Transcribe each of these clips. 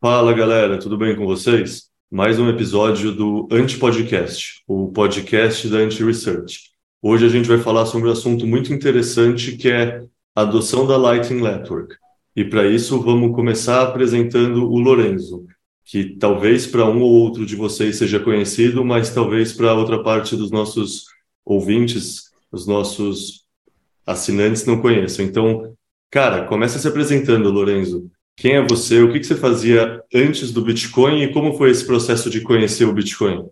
Fala galera, tudo bem com vocês? Mais um episódio do Anti-Podcast, o podcast da Anti-Research. Hoje a gente vai falar sobre um assunto muito interessante que é a adoção da Lightning Network. E para isso vamos começar apresentando o Lorenzo, que talvez para um ou outro de vocês seja conhecido, mas talvez para outra parte dos nossos ouvintes, os nossos assinantes não conheçam. Então, cara, começa se apresentando, Lorenzo. Quem é você? O que, você fazia antes do Bitcoin e como foi esse processo de conhecer o Bitcoin?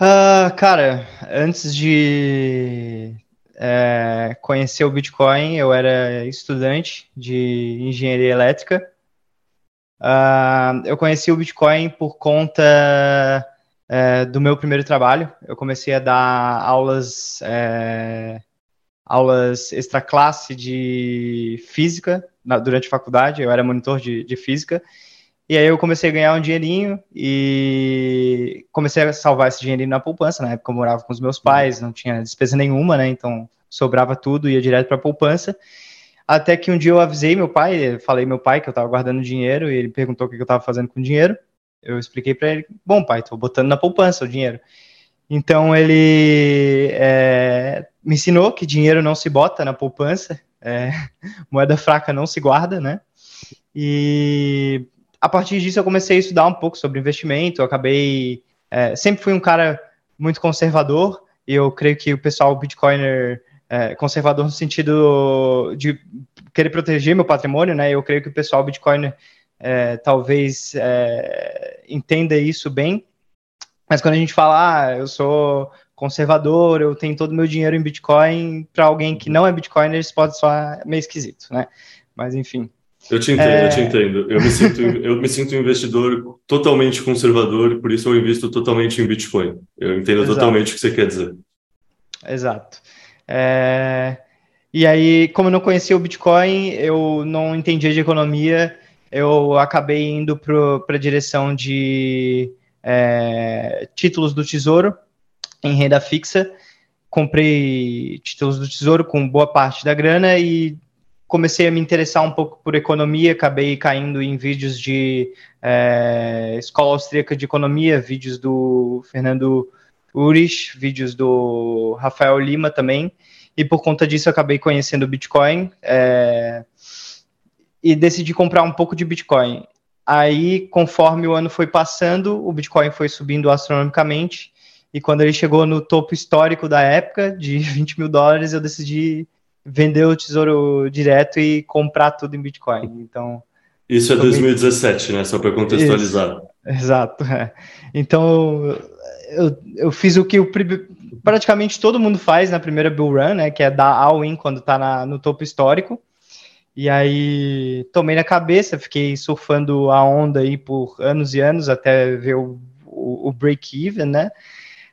Uh, cara, antes de é, conhecer o Bitcoin, eu era estudante de engenharia elétrica. Uh, eu conheci o Bitcoin por conta é, do meu primeiro trabalho. Eu comecei a dar aulas, é, aulas extra classe de física na, durante a faculdade, eu era monitor de, de física, e aí eu comecei a ganhar um dinheirinho e comecei a salvar esse dinheirinho na poupança. Na época eu morava com os meus pais, não tinha despesa nenhuma, né? Então sobrava tudo, ia direto para a poupança. Até que um dia eu avisei meu pai, falei meu pai que eu estava guardando dinheiro e ele perguntou o que eu estava fazendo com o dinheiro. Eu expliquei para ele: Bom, pai, estou botando na poupança o dinheiro. Então ele é, me ensinou que dinheiro não se bota na poupança, é, moeda fraca não se guarda, né? E a partir disso eu comecei a estudar um pouco sobre investimento. Eu acabei. É, sempre fui um cara muito conservador, e eu creio que o pessoal Bitcoiner. É, conservador no sentido de querer proteger meu patrimônio, né? Eu creio que o pessoal Bitcoiner é, talvez é, entenda isso bem. Mas quando a gente fala, ah, eu sou conservador, eu tenho todo o meu dinheiro em Bitcoin, para alguém que não é Bitcoiner, isso pode soar meio esquisito, né? Mas enfim. Eu te entendo, é... eu te entendo. Eu me, sinto, eu me sinto um investidor totalmente conservador, por isso eu invisto totalmente em Bitcoin. Eu entendo Exato. totalmente o que você quer dizer. Exato. É... E aí, como eu não conhecia o Bitcoin, eu não entendia de economia, eu acabei indo para a direção de é, títulos do Tesouro, em renda fixa, comprei títulos do Tesouro com boa parte da grana e comecei a me interessar um pouco por economia, acabei caindo em vídeos de é, Escola Austríaca de Economia, vídeos do Fernando Urich, vídeos do Rafael Lima também, e por conta disso acabei conhecendo o Bitcoin é, e decidi comprar um pouco de Bitcoin. Aí, conforme o ano foi passando, o Bitcoin foi subindo astronomicamente, e quando ele chegou no topo histórico da época, de 20 mil dólares, eu decidi vender o tesouro direto e comprar tudo em Bitcoin. Então. Isso é 2017, né? Só para contextualizar. Isso, exato. É. Então, eu, eu fiz o que o, praticamente todo mundo faz na primeira Bull Run, né? Que é dar all-in quando está no topo histórico. E aí tomei na cabeça, fiquei surfando a onda aí por anos e anos até ver o, o, o break-even, né?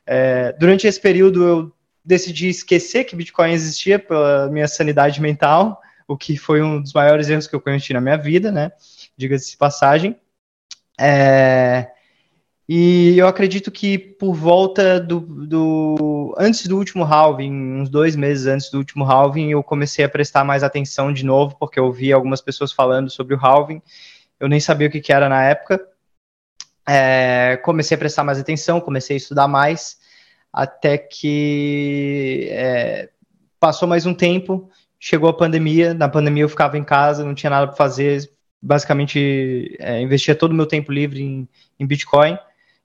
É, durante esse período, eu decidi esquecer que Bitcoin existia pela minha sanidade mental, o que foi um dos maiores erros que eu cometi na minha vida, né? Diga-se de passagem. É, e eu acredito que por volta do, do, Antes do último halving, uns dois meses antes do último halving, eu comecei a prestar mais atenção de novo, porque eu vi algumas pessoas falando sobre o halving. Eu nem sabia o que, que era na época. É, comecei a prestar mais atenção, comecei a estudar mais, até que é, passou mais um tempo, chegou a pandemia, na pandemia eu ficava em casa, não tinha nada para fazer, basicamente é, investia todo o meu tempo livre em, em Bitcoin,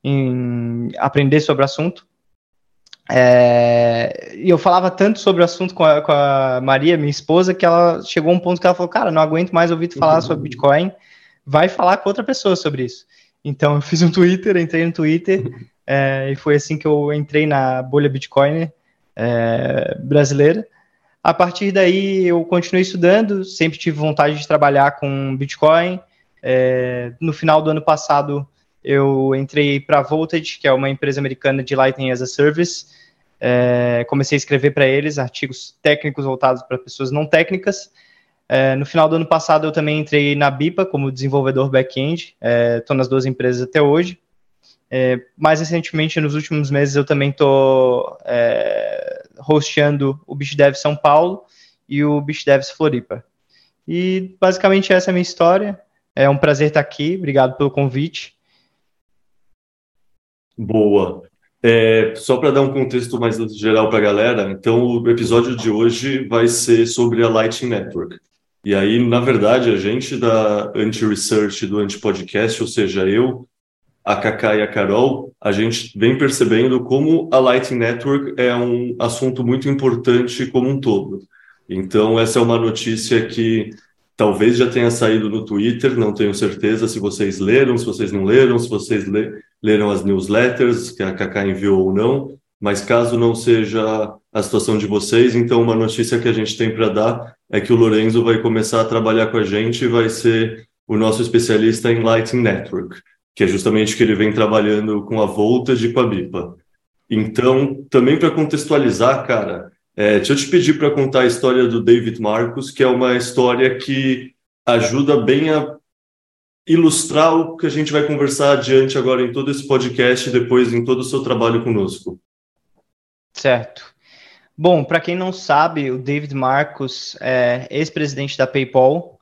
em aprender sobre o assunto. É, e eu falava tanto sobre o assunto com a, com a, Maria, minha esposa, que ela chegou a um ponto que ela falou, cara, não aguento mais ouvir tu falar uhum. sobre Bitcoin, vai falar com outra pessoa sobre isso. Então eu fiz um Twitter, entrei no Twitter é, e foi assim que eu entrei na bolha Bitcoin é, brasileira. A partir daí eu continuei estudando, sempre tive vontade de trabalhar com Bitcoin. É, no final do ano passado eu entrei para a Voltage, que é uma empresa americana de Lightning as a Service. É, comecei a escrever para eles artigos técnicos voltados para pessoas não técnicas. É, no final do ano passado, eu também entrei na BIPA como desenvolvedor back-end. Estou é, nas duas empresas até hoje. É, mais recentemente, nos últimos meses, eu também estou é, hosteando o BitDev São Paulo e o BitDevs Floripa. E basicamente essa é a minha história. É um prazer estar aqui. Obrigado pelo convite. Boa. É, só para dar um contexto mais geral para a galera, então o episódio de hoje vai ser sobre a Lightning Network. E aí, na verdade, a gente da Anti-Research, do Anti-Podcast, ou seja, eu, a Kaká e a Carol, a gente vem percebendo como a Lightning Network é um assunto muito importante como um todo. Então, essa é uma notícia que talvez já tenha saído no Twitter, não tenho certeza se vocês leram, se vocês não leram, se vocês leram as newsletters que a Kaká enviou ou não, mas caso não seja a situação de vocês, então uma notícia que a gente tem para dar é que o Lorenzo vai começar a trabalhar com a gente e vai ser o nosso especialista em Lightning Network, que é justamente que ele vem trabalhando com a Voltage e com a BIPA. Então, também para contextualizar, cara, é, deixa eu te pedir para contar a história do David Marcos, que é uma história que ajuda bem a ilustrar o que a gente vai conversar adiante agora em todo esse podcast e depois em todo o seu trabalho conosco. Certo. Bom, para quem não sabe, o David Marcos é ex-presidente da PayPal.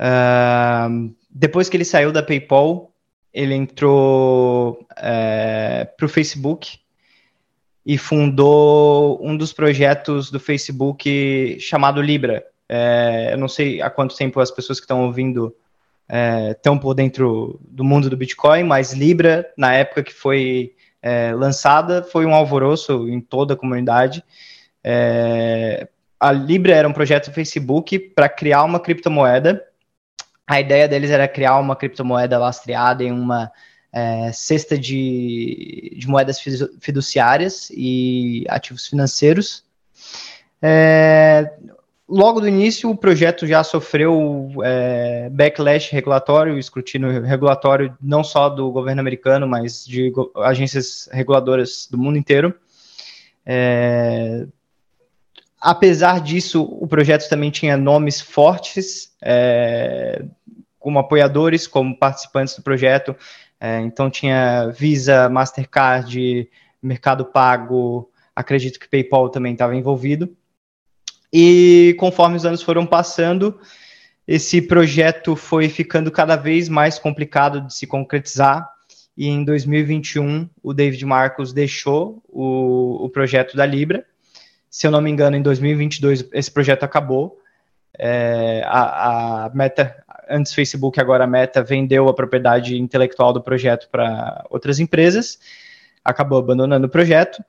Uh, depois que ele saiu da PayPal, ele entrou é, para o Facebook e fundou um dos projetos do Facebook chamado Libra. É, eu não sei há quanto tempo as pessoas que estão ouvindo é, por dentro do mundo do Bitcoin, mas Libra, na época que foi é, lançada, foi um alvoroço em toda a comunidade. É, a Libra era um projeto do Facebook para criar uma criptomoeda. A ideia deles era criar uma criptomoeda lastreada em uma é, cesta de, de, moedas fiduciárias e ativos financeiros. É, logo do início, o projeto já sofreu é, backlash regulatório, escrutínio regulatório não só do governo americano, mas de agências reguladoras do mundo inteiro. É, apesar disso, o projeto também tinha nomes fortes, é, como apoiadores, como participantes do projeto, é, então tinha Visa, Mastercard, Mercado Pago, acredito que PayPal também estava envolvido. E conforme os anos foram passando, esse projeto foi ficando cada vez mais complicado de se concretizar. E em 2021, o David Marcos deixou o, o projeto da Libra. Se eu não me engano, em 2022 esse projeto acabou. É, a, a, Meta antes Facebook, agora a Meta, vendeu a propriedade intelectual do projeto para outras empresas, acabou abandonando o projeto.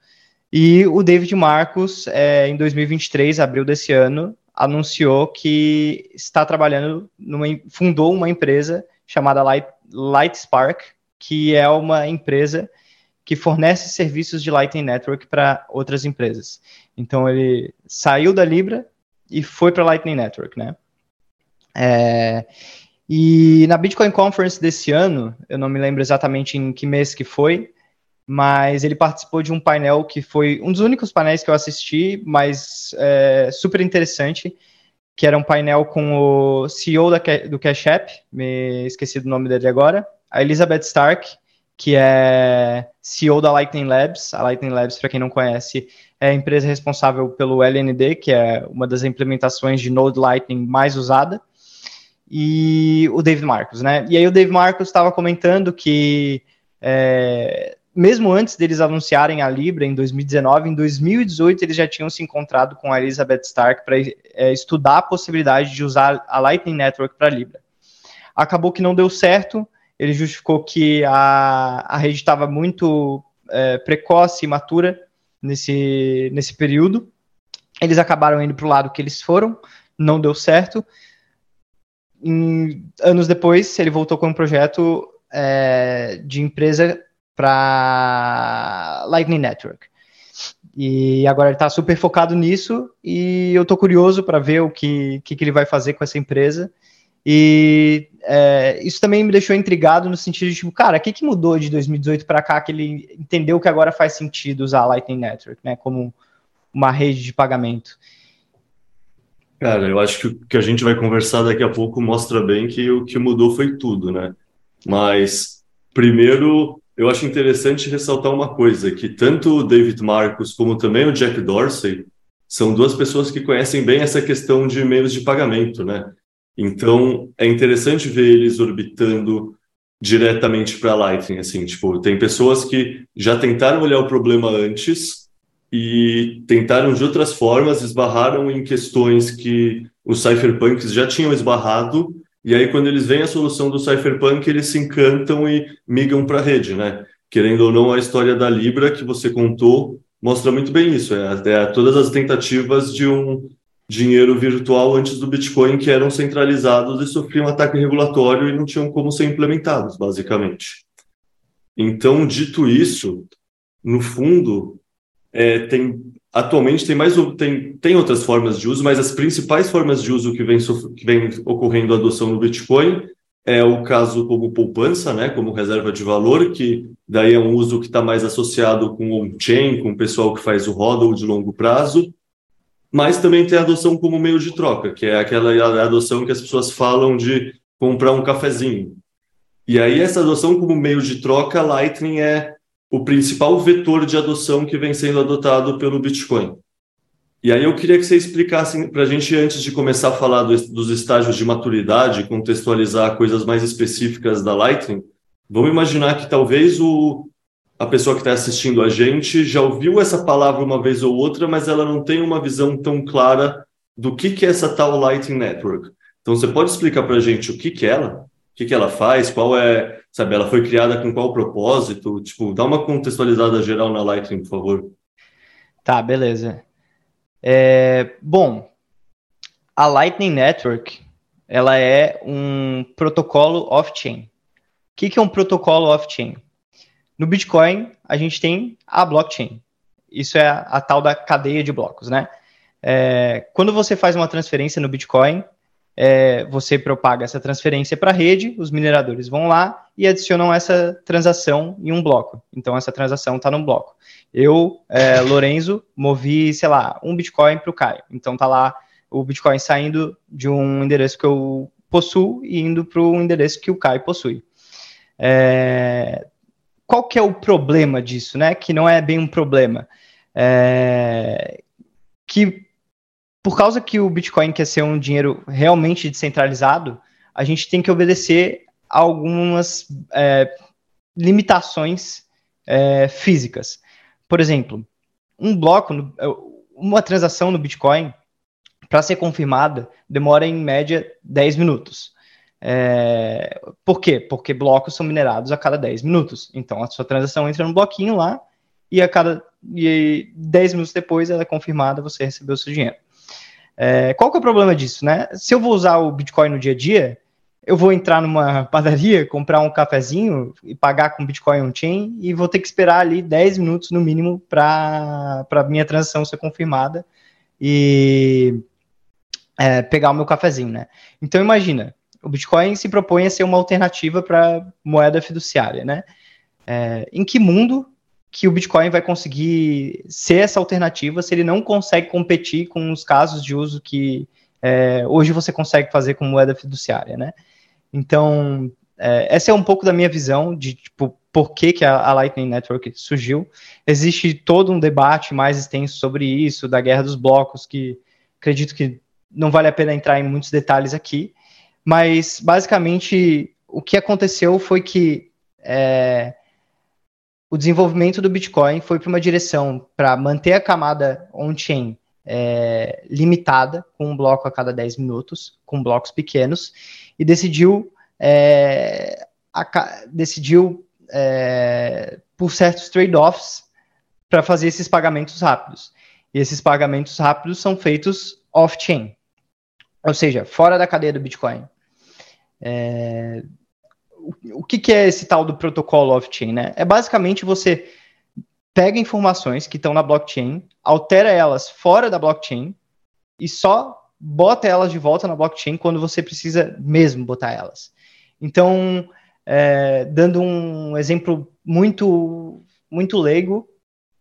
E o David Marcos, é, em 2023, abril desse ano, anunciou que está trabalhando, numa, fundou uma empresa chamada Light, Lightspark, que é uma empresa que fornece serviços de Lightning Network para outras empresas. Então ele saiu da Libra e foi para Lightning Network, né? É, e na Bitcoin Conference desse ano, eu não me lembro exatamente em que mês que foi, mas ele participou de um painel que foi um dos únicos painéis que eu assisti, mas é, super interessante, que era um painel com o CEO da, do Cash App, me esqueci do nome dele agora, a Elizabeth Stark, que é CEO da Lightning Labs. A Lightning Labs, para quem não conhece, é a empresa responsável pelo LND, que é uma das implementações de Node Lightning mais usada e o David Marcos, né? E aí o David Marcos estava comentando que é, mesmo antes deles anunciarem a Libra em 2019, em 2018 eles já tinham se encontrado com a Elizabeth Stark para é, estudar a possibilidade de usar a Lightning Network para Libra. Acabou que não deu certo. Ele justificou que a, a rede estava muito é, precoce e matura nesse, nesse período. Eles acabaram indo para o lado que eles foram, não deu certo em, anos depois, ele voltou com um projeto é, de empresa para Lightning Network. E agora ele está super focado nisso e eu estou curioso para ver o que, que, que, ele vai fazer com essa empresa. E é, isso também me deixou intrigado no sentido de, tipo, cara, o que, que mudou de 2018 para cá que ele entendeu que agora faz sentido usar a Lightning Network, né, como uma rede de pagamento. Cara, eu acho que o que a gente vai conversar daqui a pouco mostra bem que o que mudou foi tudo, né? Mas, primeiro, eu acho interessante ressaltar uma coisa, que tanto o David Marcos como também o Jack Dorsey são duas pessoas que conhecem bem essa questão de meios de pagamento, né? Então, é interessante ver eles orbitando diretamente para Lightning, assim, tipo, tem pessoas que já tentaram olhar o problema antes e tentaram de outras formas, esbarraram em questões que os cypherpunks já tinham esbarrado, e aí quando eles veem a solução do cypherpunk, eles se encantam e migram para a rede, né? Querendo ou não, a história da Libra que você contou mostra muito bem isso, é, é todas as tentativas de um dinheiro virtual antes do Bitcoin que eram centralizados e sofriam ataque regulatório e não tinham como ser implementados, basicamente. Então, dito isso, no fundo, é, tem atualmente tem mais tem, tem outras formas de uso, mas as principais formas de uso que vem, que vem ocorrendo a adoção no Bitcoin é o caso como poupança, né, como reserva de valor, que daí é um uso que está mais associado com on-chain, com o pessoal que faz o hodl de longo prazo, mas também tem a adoção como meio de troca, que é aquela adoção que as pessoas falam de comprar um cafezinho. E aí essa adoção como meio de troca, Lightning é o principal vetor de adoção que vem sendo adotado pelo Bitcoin. E aí eu queria que você explicasse para a gente, antes de começar a falar dos, dos estágios de maturidade, contextualizar coisas mais específicas da Lightning, vamos imaginar que talvez o, a pessoa que está assistindo a gente já ouviu essa palavra uma vez ou outra, mas ela não tem uma visão tão clara do que, que é essa tal Lightning Network. Então, você pode explicar para a gente o que, que é ela? O que, que ela faz? Qual é, sabe, ela foi criada com qual propósito? Tipo, dá uma contextualizada geral na Lightning, por favor. Tá, beleza. É, bom, a Lightning Network, ela é um protocolo off-chain. O que, que é um protocolo off-chain? No Bitcoin, a gente tem a blockchain. Isso é a, a tal da cadeia de blocos, né? É, quando você faz uma transferência no Bitcoin, é, você propaga essa transferência para a rede, os mineradores vão lá e adicionam essa transação em um bloco. Então, essa transação está num bloco. Eu, é, Lorenzo, movi, sei lá, um Bitcoin para o Caio. Então, tá lá o Bitcoin saindo de um endereço que eu possuo e indo para o endereço que o Caio possui. É, qual que é o problema disso, né? Que não é bem um problema. É, que por causa que o Bitcoin quer ser um dinheiro realmente descentralizado, a gente tem que obedecer algumas é, limitações é, físicas. Por exemplo, um bloco, uma transação no Bitcoin, para ser confirmada, demora em média 10 minutos. É, por quê? Porque blocos são minerados a cada 10 minutos. Então a sua transação entra no bloquinho lá e a cada e 10 minutos depois ela é confirmada, você recebeu o seu dinheiro. É, qual que é o problema disso, né? Se eu vou usar o Bitcoin no dia a dia, eu vou entrar numa padaria, comprar um cafezinho e pagar com Bitcoin on-chain e vou ter que esperar ali 10 minutos no mínimo para a minha transação ser confirmada e é, pegar o meu cafezinho, né? Então imagina, o Bitcoin se propõe a ser uma alternativa para moeda fiduciária, né? É, em que mundo que o Bitcoin vai conseguir ser essa alternativa se ele não consegue competir com os casos de uso que é, hoje você consegue fazer com moeda fiduciária, né? Então, é, essa é um pouco da minha visão de tipo, por que, que a, a, Lightning Network surgiu. Existe todo um debate mais extenso sobre isso, da guerra dos blocos, que acredito que não vale a pena entrar em muitos detalhes aqui, mas, basicamente, o que aconteceu foi que é, o desenvolvimento do Bitcoin foi para uma direção para manter a camada on-chain é, limitada, com um bloco a cada 10 minutos, com blocos pequenos, e decidiu, é, a, decidiu é, por certos trade-offs para fazer esses pagamentos rápidos. E esses pagamentos rápidos são feitos off-chain, ou seja, fora da cadeia do Bitcoin. É, o, que, que, é esse tal do protocolo off-chain? Né? É basicamente você pega informações que estão na blockchain, altera elas fora da blockchain e só bota elas de volta na blockchain quando você precisa mesmo botar elas. Então, é, dando um exemplo muito muito leigo,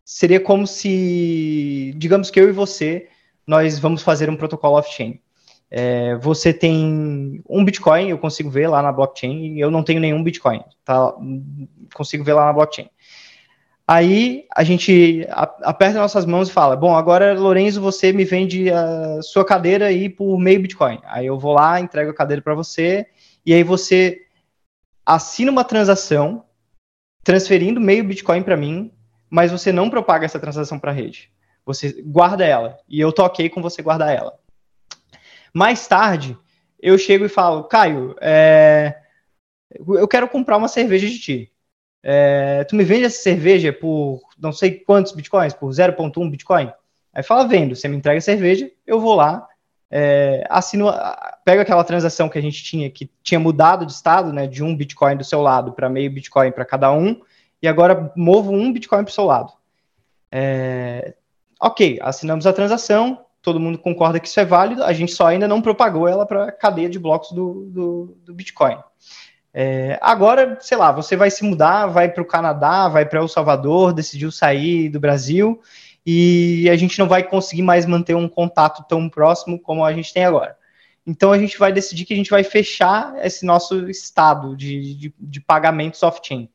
seria como se, digamos que eu e você, nós vamos fazer um protocolo off-chain. É, você tem um Bitcoin, eu consigo ver lá na blockchain, e eu não tenho nenhum Bitcoin, tá? Consigo ver lá na blockchain. Aí a gente aperta nossas mãos e fala: Bom, agora, Lorenzo, você me vende a sua cadeira aí por meio Bitcoin. Aí eu vou lá, entrego a cadeira para você, e aí você assina uma transação transferindo meio Bitcoin para mim, mas você não propaga essa transação para a rede. Você guarda ela. E eu toquei com você guardar ela. Mais tarde, eu chego e falo: Caio, é... eu quero comprar uma cerveja de ti. É, tu me vende essa cerveja por não sei quantos bitcoins, por 0.1 bitcoin? Aí fala, vendo, você me entrega a cerveja, eu vou lá, é, assino, pego aquela transação que a gente tinha, que tinha mudado de estado, né, de um bitcoin do seu lado para meio bitcoin para cada um, e agora movo um bitcoin para o seu lado. É, ok, assinamos a transação, todo mundo concorda que isso é válido, a gente só ainda não propagou ela para a cadeia de blocos do, do, do Bitcoin. É, agora, sei lá, você vai se mudar, vai para o Canadá, vai para El Salvador, decidiu sair do Brasil e a gente não vai conseguir mais manter um contato tão próximo como a gente tem agora. Então a gente vai decidir que a gente vai fechar esse nosso estado de, de, de off-chain.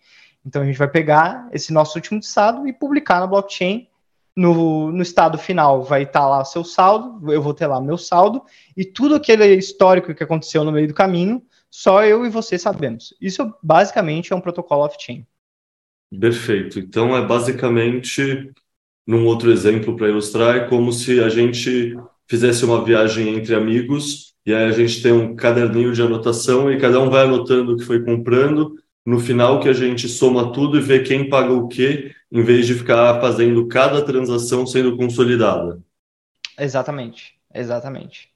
Então a gente vai pegar esse nosso último estado e publicar na blockchain. No, no estado final vai estar tá lá seu saldo, eu vou ter lá meu saldo, e tudo aquele histórico que aconteceu no meio do caminho só eu e você sabemos. Isso basicamente é um protocolo off-chain. Perfeito. Então é basicamente, num outro exemplo para ilustrar, é como se a gente fizesse uma viagem entre amigos e aí a gente tem um caderninho de anotação e cada um vai anotando o que foi comprando. No final que a gente soma tudo e vê quem paga o quê, em vez de ficar fazendo cada transação sendo consolidada. Exatamente, exatamente.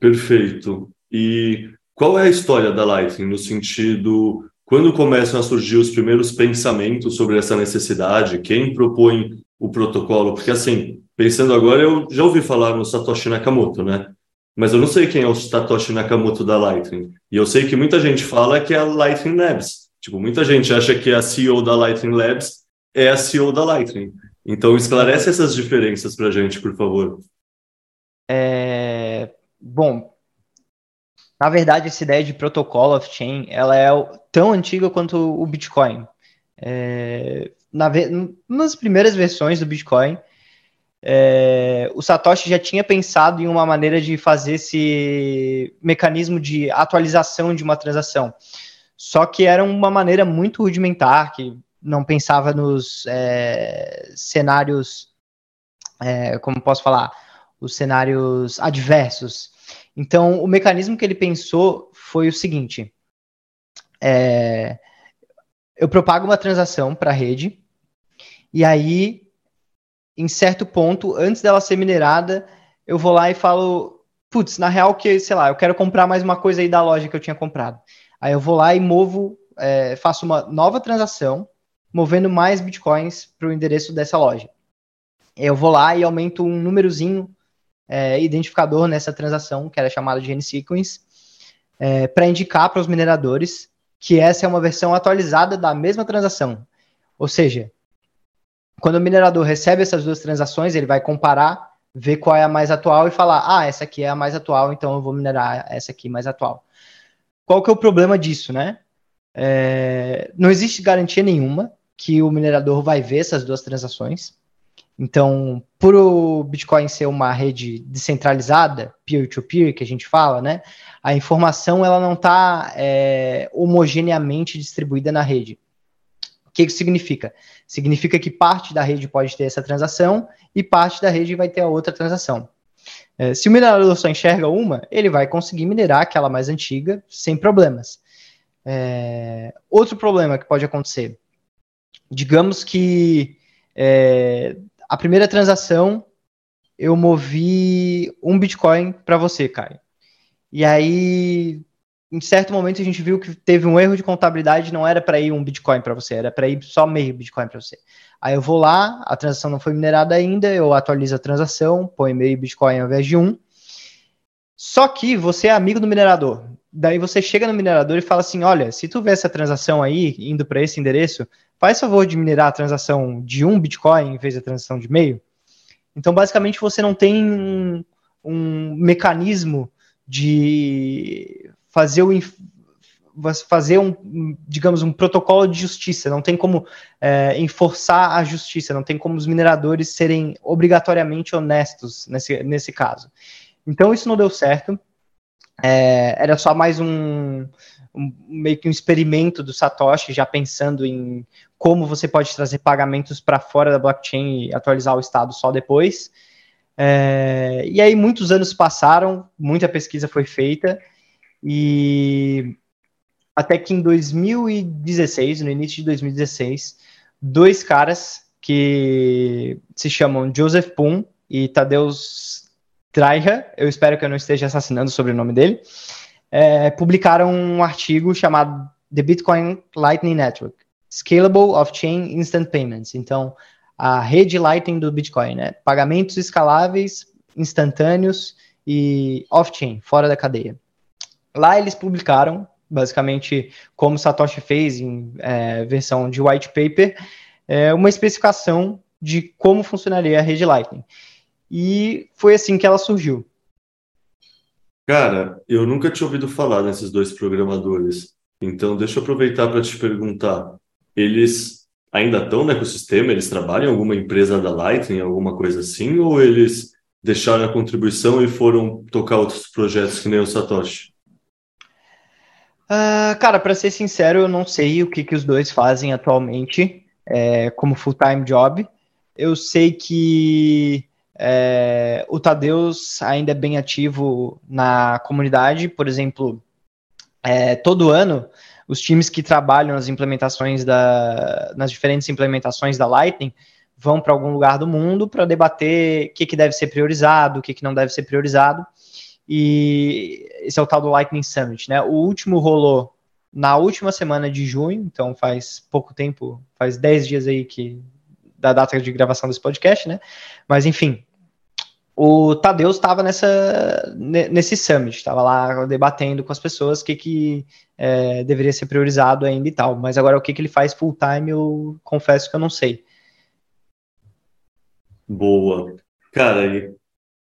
Perfeito. E qual é a história da Lightning no sentido quando começam a surgir os primeiros pensamentos sobre essa necessidade, quem propõe o protocolo? Porque assim, pensando agora, eu já ouvi falar no Satoshi Nakamoto, né? Mas eu não sei quem é o Satoshi Nakamoto da Lightning. E eu sei que muita gente fala que é a Lightning Labs. Tipo, muita gente acha que a CEO da Lightning Labs é a CEO da Lightning. Então, esclarece essas diferenças para a gente, por favor. É... Bom, na verdade, essa ideia de protocolo off-chain, ela é tão antiga quanto o Bitcoin. É, na, nas primeiras versões do Bitcoin, é, o Satoshi já tinha pensado em uma maneira de fazer esse mecanismo de atualização de uma transação. Só que era uma maneira muito rudimentar, que não pensava nos é, cenários, é, como posso falar, os cenários adversos então, o mecanismo que ele pensou foi o seguinte: é, eu propago uma transação para a rede, e aí, em certo ponto, antes dela ser minerada, eu vou lá e falo, putz, na real que, sei lá, eu quero comprar mais uma coisa aí da loja que eu tinha comprado. Aí eu vou lá e movo, é, faço uma nova transação, movendo mais bitcoins para o endereço dessa loja. Eu vou lá e aumento um númerozinho é, identificador nessa transação, que era chamado de N-Sequence, é, para indicar para os mineradores que essa é uma versão atualizada da mesma transação. Ou seja, quando o minerador recebe essas duas transações, ele vai comparar, ver qual é a mais atual e falar: ah, essa aqui é a mais atual, então eu vou minerar essa aqui mais atual. Qual que é o problema disso, né? É, não existe garantia nenhuma que o minerador vai ver essas duas transações. Então, por o Bitcoin ser uma rede descentralizada, peer-to-peer, que a gente fala, né? A informação ela não está é, homogeneamente distribuída na rede. O que isso significa? Significa que parte da rede pode ter essa transação e parte da rede vai ter a outra transação. É, se o minerador só enxerga uma, ele vai conseguir minerar aquela mais antiga sem problemas. É, outro problema que pode acontecer, digamos que é, a primeira transação eu movi um Bitcoin para você, Caio. E aí, em certo momento, a gente viu que teve um erro de contabilidade, não era para ir um Bitcoin para você, era para ir só meio Bitcoin para você. Aí eu vou lá, a transação não foi minerada ainda, eu atualizo a transação, põe meio Bitcoin ao invés de um. Só que você é amigo do minerador. Daí você chega no minerador e fala assim: olha, se tu vê essa transação aí indo para esse endereço, faz favor de minerar a transação de um Bitcoin em vez da transação de meio. Então, basicamente, você não tem um mecanismo de fazer o fazer um, digamos, um protocolo de justiça, não tem como é, enforçar a justiça, não tem como os mineradores serem obrigatoriamente honestos nesse, nesse caso. Então isso não deu certo, é, era só mais um, um, meio que um experimento do Satoshi, já pensando em como você pode trazer pagamentos para fora da blockchain e atualizar o estado só depois. É, e aí muitos anos passaram, muita pesquisa foi feita, e até que em 2016, no início de 2016, dois caras que se chamam Joseph Poon e Tadeusz Dreicher, eu espero que eu não esteja assassinando o sobrenome dele, é, publicaram um artigo chamado The Bitcoin Lightning Network, Scalable Off-Chain Instant Payments. Então, a rede Lightning do Bitcoin, né? Pagamentos escaláveis, instantâneos e off-chain, fora da cadeia. Lá eles publicaram, basicamente, como Satoshi fez em é, versão de white paper, é, uma especificação de como funcionaria a rede Lightning. E foi assim que ela surgiu. Cara, eu nunca tinha ouvido falar nesses dois programadores. Então, deixa eu aproveitar para te perguntar. Eles ainda estão no ecossistema? Eles trabalham em alguma empresa da Lightning, alguma coisa assim? Ou eles deixaram a contribuição e foram tocar outros projetos que nem o Satoshi? Uh, cara, para ser sincero, eu não sei o que, que os dois fazem atualmente é, como full-time job. Eu sei que é, o Tadeus ainda é bem ativo na comunidade, por exemplo, é, todo ano os times que trabalham nas implementações da, nas diferentes implementações da Lightning vão para algum lugar do mundo para debater o que, que deve ser priorizado, o que, que não deve ser priorizado. E esse é o tal do Lightning Summit, né? O último rolou na última semana de junho, então faz pouco tempo, faz 10 dias aí que da data de gravação desse podcast, né? Mas enfim, o Tadeu estava nessa nesse summit, estava lá debatendo com as pessoas o que, que é, deveria ser priorizado ainda e tal. Mas agora o que, que ele faz full time, eu confesso que eu não sei. Boa. Cara,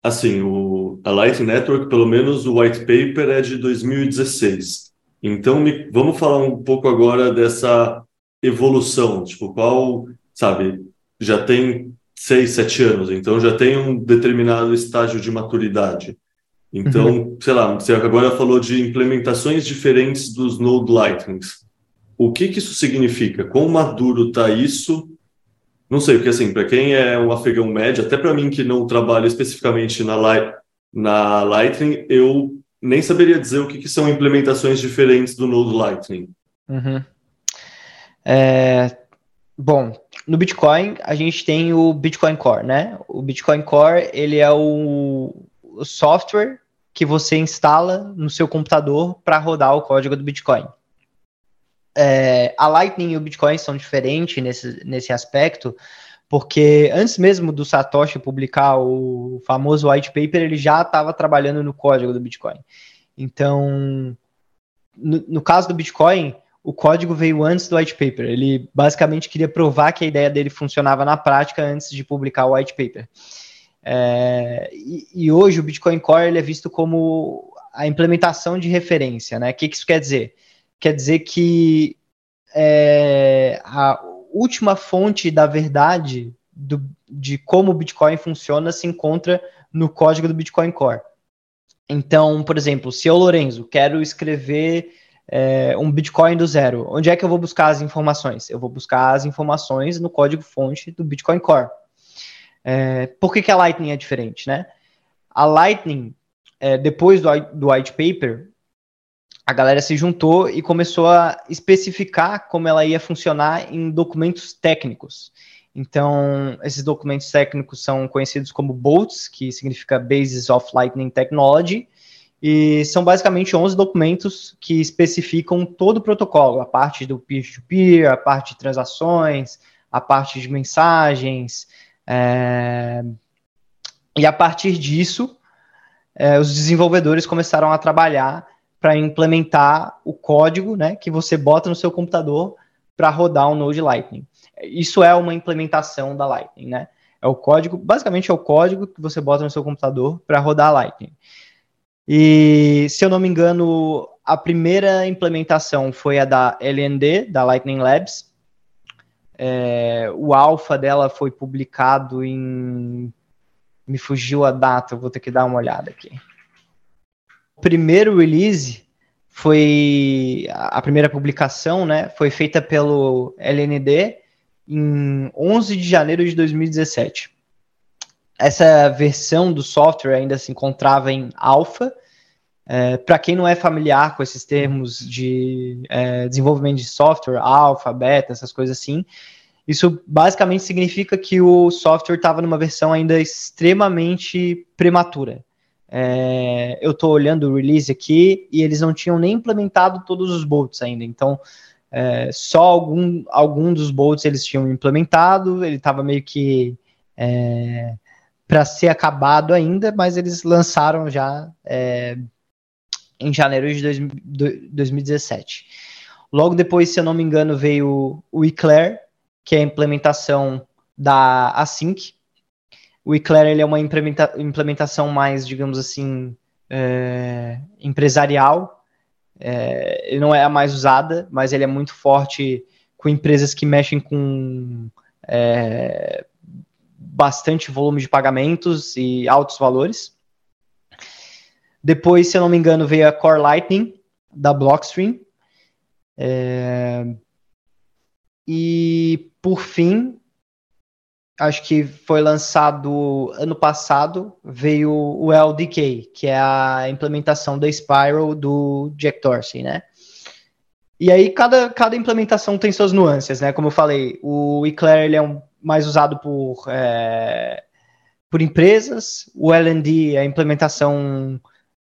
Assim, o, a Light Network, pelo menos o white paper é de 2016. Então, me, vamos falar um pouco agora dessa evolução, tipo, qual, sabe, já tem seis, sete anos, então já tem um determinado estágio de maturidade. Então, uhum. sei lá, você agora falou de implementações diferentes dos Node Lightnings. O que, que isso significa? Quão maduro está isso não sei, porque assim, para quem é um afegão médio, até para mim que não trabalho especificamente na, Light, na Lightning, eu nem saberia dizer o que, que são implementações diferentes do Node Lightning. Uhum. É, bom, no Bitcoin a gente tem o Bitcoin Core, né? O Bitcoin Core ele é o, software que você instala no seu computador para rodar o código do Bitcoin é, a Lightning e o Bitcoin são diferentes nesse, nesse aspecto, porque antes mesmo do Satoshi publicar o famoso white paper, ele já estava trabalhando no código do Bitcoin. Então, no, no, caso do Bitcoin, o código veio antes do white paper. Ele basicamente queria provar que a ideia dele funcionava na prática antes de publicar o white paper. É, e, e, hoje o Bitcoin Core ele é visto como a implementação de referência, né? O que, que isso quer dizer? quer dizer que é, a última fonte da verdade do, de como o Bitcoin funciona se encontra no código do Bitcoin Core. Então, por exemplo, se eu, Lorenzo, quero escrever é, um Bitcoin do zero, onde é que eu vou buscar as informações? Eu vou buscar as informações no código-fonte do Bitcoin Core. É, por que, que a Lightning é diferente, né? A Lightning, é, depois do, do white paper, a galera se juntou e começou a especificar como ela ia funcionar em documentos técnicos. Então, esses documentos técnicos são conhecidos como BOLTs, que significa Basis of Lightning Technology, e são basicamente 11 documentos que especificam todo o protocolo, a parte do peer-to-peer, -peer, a parte de transações, a parte de mensagens, é... e a partir disso, é, os desenvolvedores começaram a trabalhar para implementar o código né, que você bota no seu computador para rodar o Node Lightning. Isso é uma implementação da Lightning, né? É o código, basicamente é o código que você bota no seu computador para rodar Lightning. E se eu não me engano, a primeira implementação foi a da LND, da Lightning Labs. É, o alpha dela foi publicado em. Me fugiu a data, vou ter que dar uma olhada aqui. O primeiro release foi. A primeira publicação, né? Foi feita pelo LND em 11 de janeiro de 2017. Essa versão do software ainda se encontrava em alpha. É, Para quem não é familiar com esses termos de é, desenvolvimento de software, alpha, beta, essas coisas assim, isso basicamente significa que o software estava numa versão ainda extremamente prematura. É, eu estou olhando o release aqui e eles não tinham nem implementado todos os bolts ainda. Então, é, só algum, algum dos bolts eles tinham implementado, ele estava meio que é, para ser acabado ainda, mas eles lançaram já é, em janeiro de dois, 2017. Logo depois, se eu não me engano, veio o Eclair, que é a implementação da Async. O Eclair ele é uma implementa implementação mais, digamos assim, é, empresarial, é, ele não é a mais usada, mas ele é muito forte com empresas que mexem com é, bastante volume de pagamentos e altos valores. Depois, se eu não me engano, veio a Core Lightning da Blockstream. É, e por fim, acho que foi lançado ano passado, veio o LDK, que é a implementação da Spiral do Jack Dorsey, né? E aí cada, cada implementação tem suas nuances, né? Como eu falei, o Eclair ele é um, mais usado por, é, por empresas, o LND é a implementação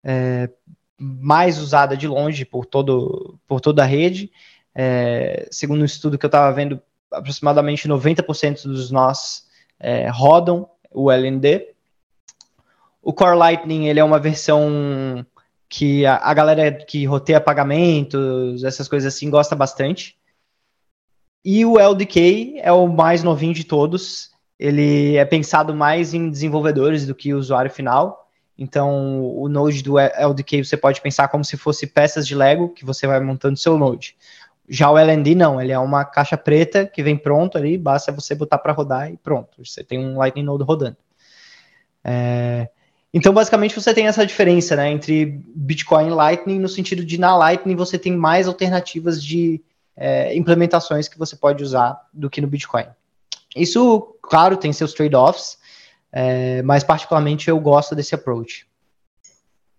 é, mais usada de longe por, todo, por toda a rede. É, segundo um estudo que eu estava vendo, aproximadamente 90% dos nós é, rodam o LND. O Core Lightning ele é uma versão que a, a, galera que roteia pagamentos, essas coisas assim, gosta bastante. E o LDK é o mais novinho de todos. Ele é pensado mais em desenvolvedores do que usuário final. Então, o Node do LDK você pode pensar como se fosse peças de Lego que você vai montando seu Node. Já o LND não, ele é uma caixa preta que vem pronto ali, basta você botar para rodar e pronto, você tem um Lightning Node rodando. É, então, basicamente, você tem essa diferença né, entre Bitcoin e Lightning, no sentido de na Lightning você tem mais alternativas de é, implementações que você pode usar do que no Bitcoin. Isso, claro, tem seus trade-offs, é, mas particularmente eu gosto desse approach.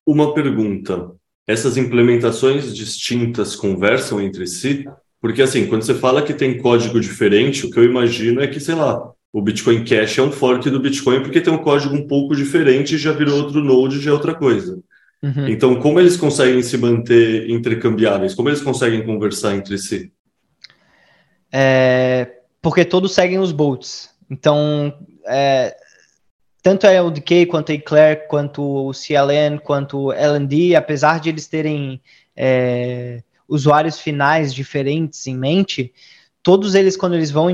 Uma pergunta essas implementações distintas conversam entre si? Porque, assim, quando você fala que tem código diferente, o que eu imagino é que, sei lá, o Bitcoin Cash é um fork do Bitcoin porque tem um código um pouco diferente e já virou outro node, já é outra coisa. Uhum. Então, como eles conseguem se manter intercambiáveis? Como eles conseguem conversar entre si? É, porque todos seguem os bolts. Então, é, tanto a LDK quanto a Eclair, quanto o CLN, quanto o LND, apesar de eles terem é, usuários finais diferentes em mente, todos eles, quando eles vão,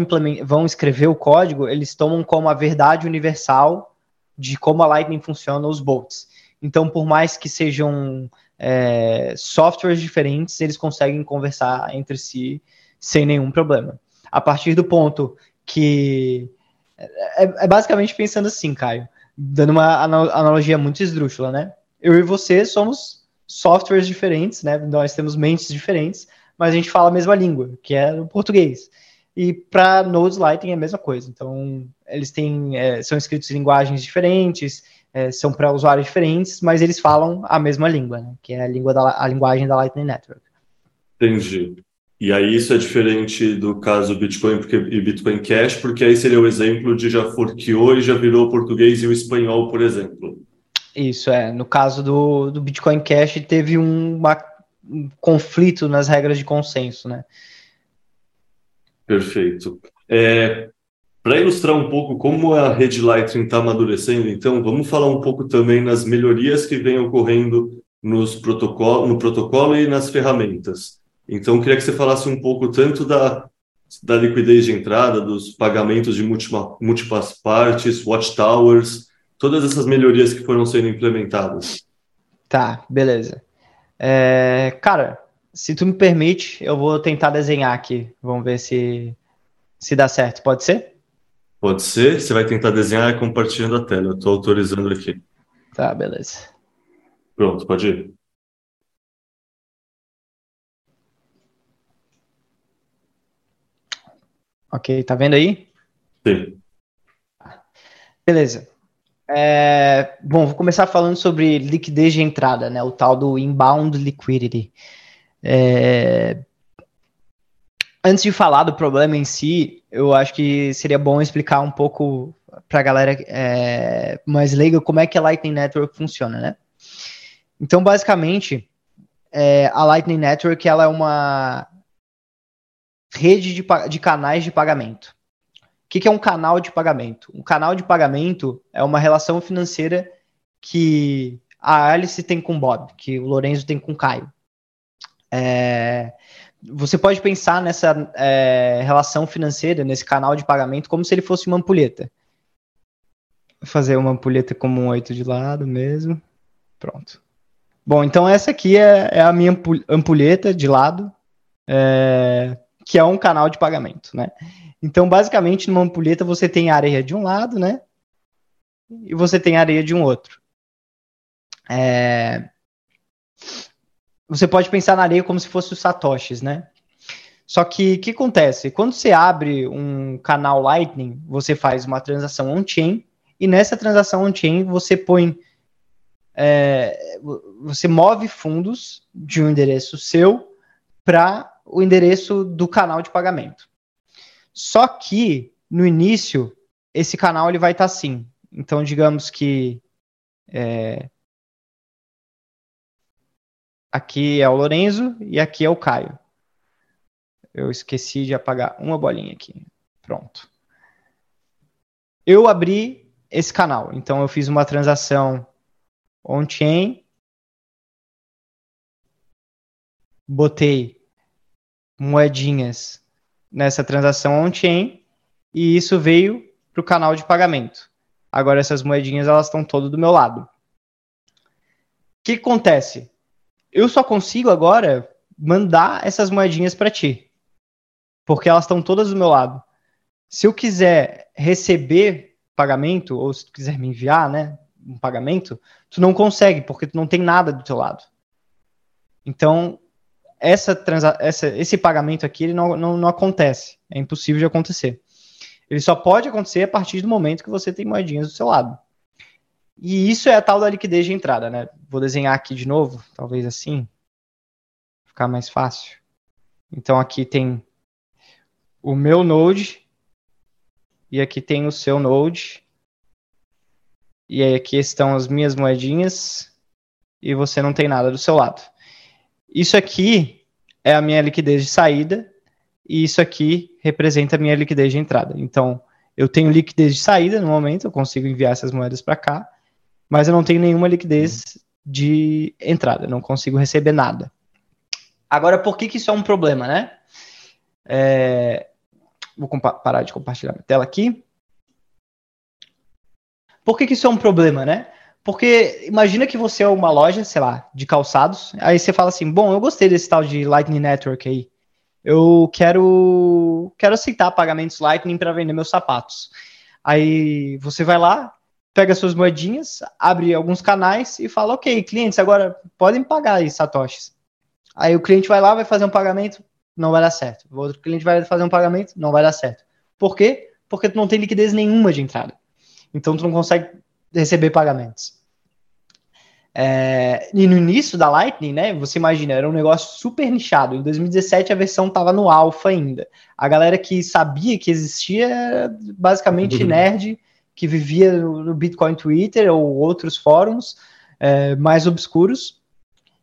vão escrever o código, eles tomam como a verdade universal de como a Lightning funciona os bolts. Então, por mais que sejam é, softwares diferentes, eles conseguem conversar entre si sem nenhum problema. A partir do ponto que é, é, basicamente pensando assim, Caio, dando uma analogia muito esdrúxula, né? Eu e você somos softwares diferentes, né? Nós temos mentes diferentes, mas a gente fala a mesma língua, que é o português. E para Nodes Lightning é a mesma coisa. Então, eles têm, é, são escritos em linguagens diferentes, é, são para usuários diferentes, mas eles falam a mesma língua, né? Que é a, língua da, a linguagem da Lightning Network. Entendi. E aí isso é diferente do caso Bitcoin porque, e Bitcoin Cash, porque aí seria o exemplo de já forqueou e já virou português e o espanhol, por exemplo. Isso, é. No caso do, do Bitcoin Cash, teve um, uma, um conflito nas regras de consenso, né? Perfeito. É, Para ilustrar um pouco como a rede Lightning está amadurecendo, então, vamos falar um pouco também nas melhorias que vêm ocorrendo nos protocolo, no protocolo e nas ferramentas. Então, queria que você falasse um pouco tanto da da liquidez de entrada, dos pagamentos de múltiplas partes, watchtowers, todas essas melhorias que foram sendo implementadas. Tá, beleza. É, cara, se tu me permite, eu vou tentar desenhar aqui. Vamos ver se, se dá certo. Pode ser? Pode ser. Você vai tentar desenhar compartilhando a tela. Eu estou autorizando aqui. Tá, beleza. Pronto, pode ir. Ok, tá vendo aí? Sim. Beleza. É, bom, vou começar falando sobre liquidez de entrada, né? O tal do inbound liquidity. É, antes de falar do problema em si, eu acho que seria bom explicar um pouco para a galera é, mais leiga como é que a Lightning Network funciona, né? Então, basicamente, é, a Lightning Network ela é uma rede de, de canais de pagamento. O que, que é um canal de pagamento? Um canal de pagamento é uma relação financeira que a Alice tem com o Bob, que o Lorenzo tem com o Caio. É, você pode pensar nessa é, relação financeira, nesse canal de pagamento, como se ele fosse uma ampulheta. Vou fazer uma ampulheta como um oito de lado mesmo. Pronto. Bom, então essa aqui é, é a minha ampulheta de lado. É, que é um canal de pagamento, né? Então, basicamente, numa ampulheta você tem areia de um lado, né? E você tem areia de um outro. É... Você pode pensar na areia como se fosse os satoshis, né? Só que o que acontece? Quando você abre um canal Lightning, você faz uma transação on-chain e nessa transação on-chain você põe é, você move fundos de um endereço seu para o endereço do canal de pagamento. Só que no início esse canal ele vai estar tá assim. Então digamos que é, aqui é o Lorenzo e aqui é o Caio. Eu esqueci de apagar uma bolinha aqui. Pronto. Eu abri esse canal, então eu fiz uma transação on-chain, botei moedinhas nessa transação on-chain e isso veio para o canal de pagamento. Agora essas moedinhas elas estão todas do meu lado. O que acontece? Eu só consigo agora mandar essas moedinhas para ti, porque elas estão todas do meu lado. Se eu quiser receber pagamento ou se tu quiser me enviar, né, um pagamento, tu não consegue porque tu não tem nada do teu lado. Então essa, transa essa esse pagamento aqui ele não, não, não acontece. É impossível de acontecer. Ele só pode acontecer a partir do momento que você tem moedinhas do seu lado. E isso é a tal da liquidez de entrada, né? Vou desenhar aqui de novo, talvez assim, ficar mais fácil. Então aqui tem o meu node e aqui tem o seu node. E aqui estão as minhas moedinhas e você não tem nada do seu lado. Isso aqui é a minha liquidez de saída e isso aqui representa a minha liquidez de entrada. Então, eu tenho liquidez de saída no momento, eu consigo enviar essas moedas para cá, mas eu não tenho nenhuma liquidez de entrada, não consigo receber nada. Agora, por que, que isso é um problema, né? É... Vou parar de compartilhar minha tela aqui. Por que, que isso é um problema, né? Porque imagina que você é uma loja, sei lá, de calçados, aí você fala assim: bom, eu gostei desse tal de Lightning Network aí. Eu quero, quero aceitar pagamentos Lightning para vender meus sapatos. Aí você vai lá, pega suas moedinhas, abre alguns canais e fala: ok, clientes, agora podem pagar aí satoshis. Aí o cliente vai lá, vai fazer um pagamento, não vai dar certo. O outro cliente vai fazer um pagamento, não vai dar certo. Por quê? Porque tu não tem liquidez nenhuma de entrada. Então tu não consegue receber pagamentos. É, e no início da Lightning, né, você imagina, era um negócio super nichado. Em 2017 a versão estava no alpha ainda. A galera que sabia que existia era basicamente uhum. nerd que vivia no Bitcoin Twitter ou outros fóruns é, mais obscuros.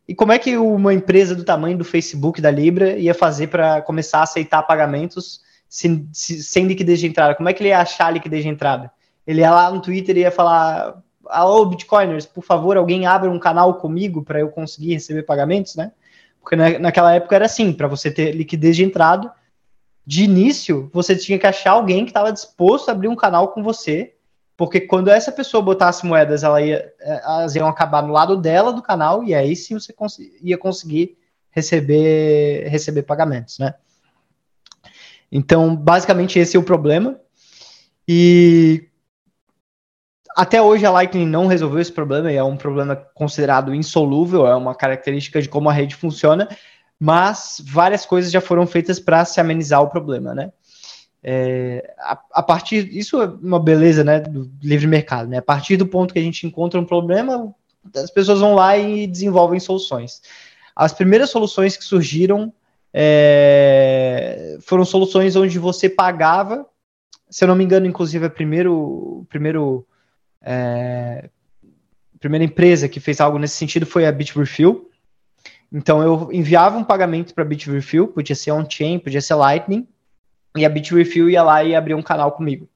E como é que uma empresa do tamanho do Facebook da Libra ia fazer para começar a aceitar pagamentos sem, sem liquidez de entrada? Como é que ele ia achar a liquidez de entrada? Ele ia lá no Twitter e ia falar: Alô, Bitcoiners, por favor, alguém abre um canal comigo para eu conseguir receber pagamentos, né? Porque na, naquela época era assim: para você ter liquidez de entrada, de início, você tinha que achar alguém que estava disposto a abrir um canal com você, porque quando essa pessoa botasse moedas, ela ia, elas iam acabar no lado dela do canal, e aí sim você cons ia conseguir receber, receber pagamentos, né? Então, basicamente, esse é o problema. E até hoje a Lightning não resolveu esse problema, e é um problema considerado insolúvel, é uma característica de como a rede funciona, mas várias coisas já foram feitas para se amenizar o problema, né? É, a, a, partir isso é uma beleza, né, do livre mercado, né? A partir do ponto que a gente encontra um problema, as pessoas vão lá e desenvolvem soluções. As primeiras soluções que surgiram é, foram soluções onde você pagava, se eu não me engano, inclusive a primeiro, primeiro é, primeira empresa que fez algo nesse sentido foi a Bitrefill. Então eu enviava um pagamento para a Bitrefill, podia ser on-chain, podia ser Lightning, e a Bitrefill ia lá e abria um canal comigo.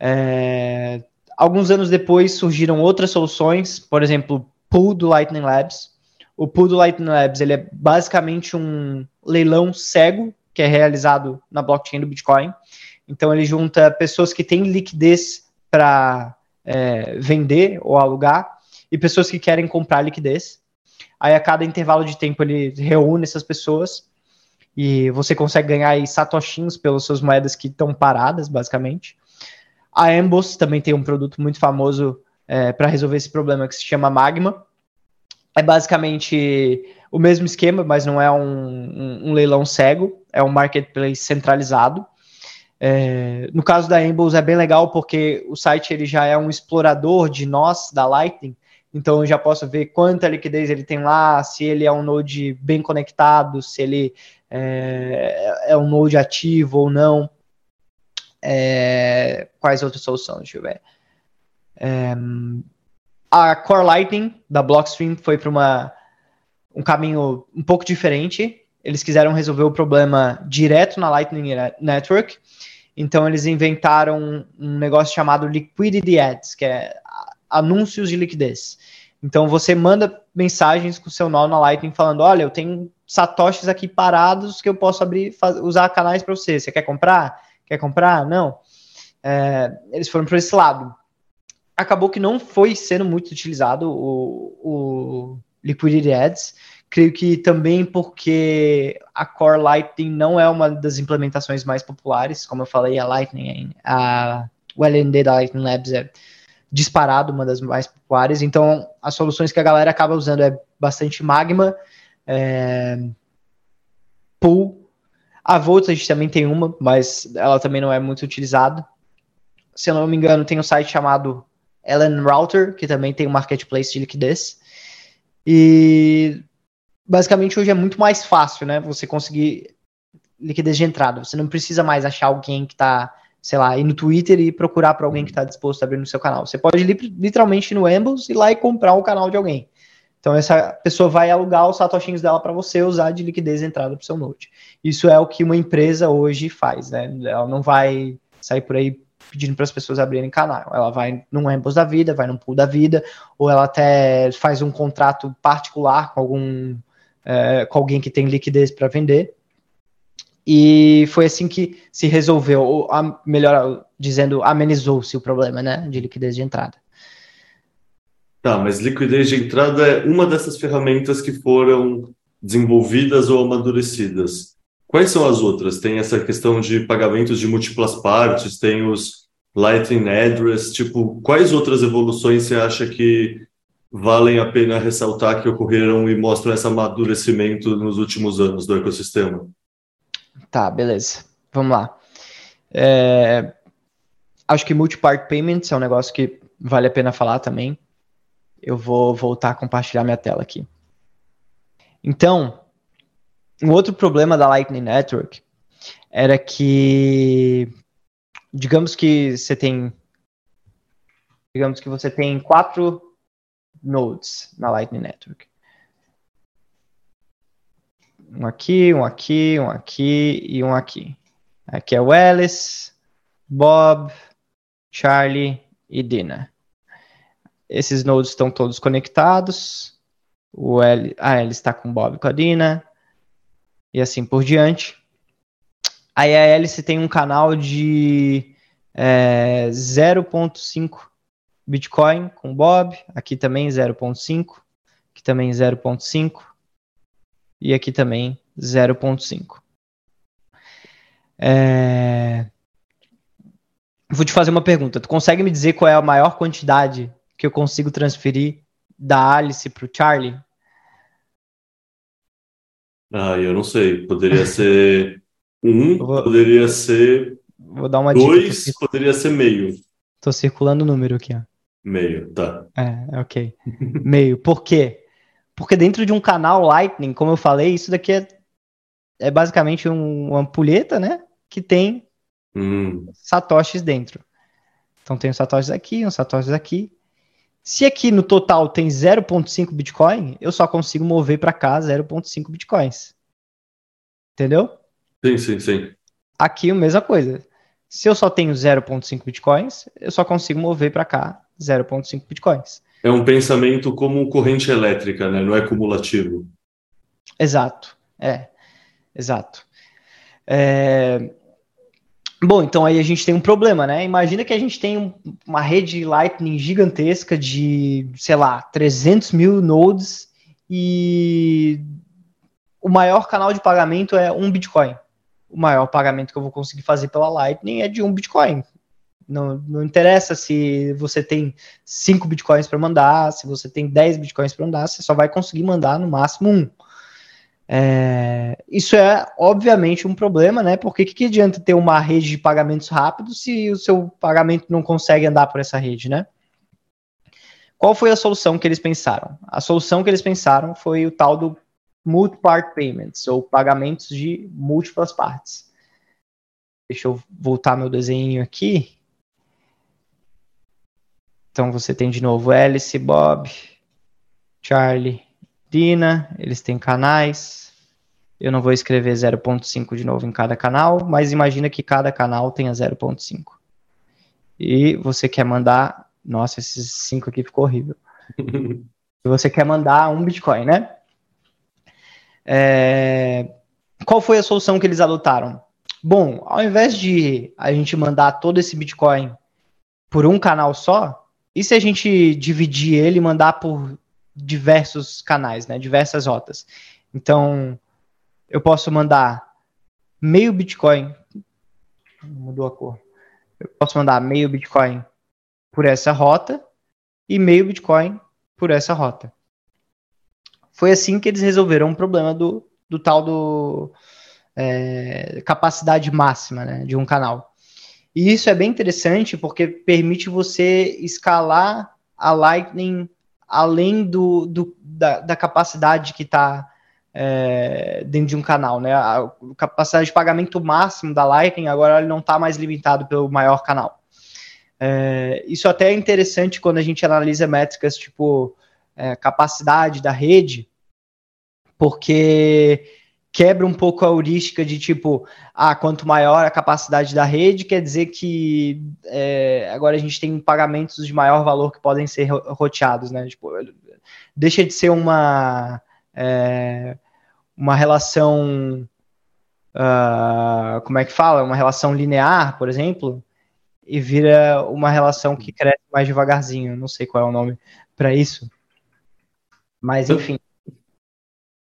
É, alguns anos depois surgiram outras soluções, por exemplo, Pool do Lightning Labs. O Pool do Lightning Labs ele é basicamente um leilão cego que é realizado na blockchain do Bitcoin. Então ele junta pessoas que têm liquidez para é, vender ou alugar e pessoas que querem comprar liquidez. Aí a cada intervalo de tempo ele reúne essas pessoas e você consegue ganhar aí satoshinhos pelas suas moedas que estão paradas, basicamente. A Embos também tem um produto muito famoso é, para resolver esse problema que se chama Magma. É basicamente o mesmo esquema, mas não é um, um, um leilão cego, é um marketplace centralizado. É, no caso da Ambles é bem legal porque o site ele já é um explorador de nós da Lightning, então eu já posso ver quanta liquidez ele tem lá, se ele é um node bem conectado, se ele é, é um node ativo ou não. É, quais outras soluções? Deixa eu ver. É, a Core Lightning da Blockstream foi para um caminho um pouco diferente. Eles quiseram resolver o problema direto na Lightning Network então eles inventaram um negócio chamado Liquidity Ads, que é anúncios de liquidez. Então você manda mensagens com seu nó na Lightning falando: olha, eu tenho satoshis aqui parados que eu posso abrir, usar canais para você. Você quer comprar? Quer comprar? Não. É, eles foram para esse lado. Acabou que não foi sendo muito utilizado o, o Liquidity Ads. Creio que também porque a Core Lightning não é uma das implementações mais populares, como eu falei, a Lightning, a, o LND da Lightning Labs é disparado uma das mais populares, então as soluções que a galera acaba usando é bastante Magma, é, Pool, a Voltage também tem uma, mas ela também não é muito utilizada. Se eu não me engano, tem um site chamado Ellen Router, que também tem um marketplace de liquidez. E basicamente hoje é muito mais fácil, né? Você conseguir liquidez de entrada. Você não precisa mais achar alguém que está, sei lá, ir no Twitter e procurar para alguém que está disposto a abrir no seu canal. Você pode literalmente ir no Ambles ir lá e comprar o canal de alguém. Então essa pessoa vai alugar os satoshinhos dela para você usar de liquidez de entrada para o seu Node. Isso é o que uma empresa hoje faz, né? Ela não vai sair por aí pedindo para as pessoas abrirem canal. Ela vai num Embos da vida, vai num pool da vida, ou ela até faz um contrato particular com algum é, com alguém que tem liquidez para vender. E foi assim que se resolveu, ou a, melhor dizendo, amenizou-se o problema né, de liquidez de entrada. Tá, mas liquidez de entrada é uma dessas ferramentas que foram desenvolvidas ou amadurecidas. Quais são as outras? Tem essa questão de pagamentos de múltiplas partes, tem os Lightning Address, tipo, quais outras evoluções você acha que valem a pena ressaltar que ocorreram e mostram esse amadurecimento nos últimos anos do ecossistema? Tá, beleza. Vamos lá. É, acho que multi-part payments é um negócio que vale a pena falar também. Eu vou voltar a compartilhar minha tela aqui. Então, um outro problema da Lightning Network era que, digamos que você tem, digamos que você tem quatro nodes na Lightning Network. Um aqui, um aqui, um aqui e um aqui. Aqui é o Alice, Bob, Charlie e Dina. Esses nodes estão todos conectados. O L, a Alice está com o Bob e com a Dina. E assim por diante. Aí a hélice tem um canal de é, 0.5 Bitcoin com Bob, aqui também 0.5, aqui também 0.5 e aqui também 0.5. É... Vou te fazer uma pergunta. Tu consegue me dizer qual é a maior quantidade que eu consigo transferir da Alice para o Charlie? Ah, eu não sei. Poderia ser um, vou... poderia ser Vou dar uma dois, dica. poderia ser meio. Tô circulando o número aqui, ó. Meio, tá. É, ok. Meio. Por quê? Porque dentro de um canal Lightning, como eu falei, isso daqui é, é basicamente um, uma ampulheta, né? Que tem hum. satoshis dentro. Então tem os satoshis aqui, uns satoshis aqui. Se aqui no total tem 0.5 Bitcoin, eu só consigo mover para cá 0.5 Bitcoins. Entendeu? Sim, sim, sim. Aqui a mesma coisa. Se eu só tenho 0.5 Bitcoins, eu só consigo mover para cá 0.5 Bitcoins. É um pensamento como corrente elétrica, né? Não é cumulativo. Exato. É. Exato. É... Bom, então aí a gente tem um problema, né? Imagina que a gente tem uma rede Lightning gigantesca de, sei lá, 300 mil nodes e o maior canal de pagamento é um Bitcoin. O maior pagamento que eu vou conseguir fazer pela Lightning é de um Bitcoin. Não, não interessa se você tem 5 bitcoins para mandar, se você tem 10 bitcoins para mandar, você só vai conseguir mandar no máximo um. É, isso é obviamente um problema, né? Porque que, que adianta ter uma rede de pagamentos rápidos se o seu pagamento não consegue andar por essa rede, né? Qual foi a solução que eles pensaram? A solução que eles pensaram foi o tal do multi-part payments, ou pagamentos de múltiplas partes. Deixa eu voltar meu desenho aqui. Então você tem de novo Alice, Bob, Charlie, Dina, eles têm canais. Eu não vou escrever 0.5 de novo em cada canal, mas imagina que cada canal tenha 0.5. E você quer mandar. Nossa, esses 5 aqui ficou horrível. você quer mandar um Bitcoin, né? É... Qual foi a solução que eles adotaram? Bom, ao invés de a gente mandar todo esse Bitcoin por um canal só, e se a gente dividir ele e mandar por diversos canais, né? Diversas rotas. Então, eu posso mandar meio Bitcoin. Mudou a cor. Eu posso mandar meio Bitcoin por essa rota e meio Bitcoin por essa rota. Foi assim que eles resolveram o problema do, do tal do é, capacidade máxima né, de um canal. E isso é bem interessante porque permite você escalar a Lightning além do, do da, da, capacidade que está é, dentro de um canal, né? A capacidade de pagamento máximo da Lightning agora ele não está mais limitado pelo maior canal. É, isso até é interessante quando a gente analisa métricas tipo é, capacidade da rede, porque quebra um pouco a heurística de tipo, ah, quanto maior a capacidade da rede, quer dizer que é, agora a gente tem pagamentos de maior valor que podem ser roteados, né? Tipo, deixa de ser uma, é, uma relação, uh, como é que fala? Uma relação linear, por exemplo, e vira uma relação que cresce mais devagarzinho. Não sei qual é o nome para isso. Mas, enfim.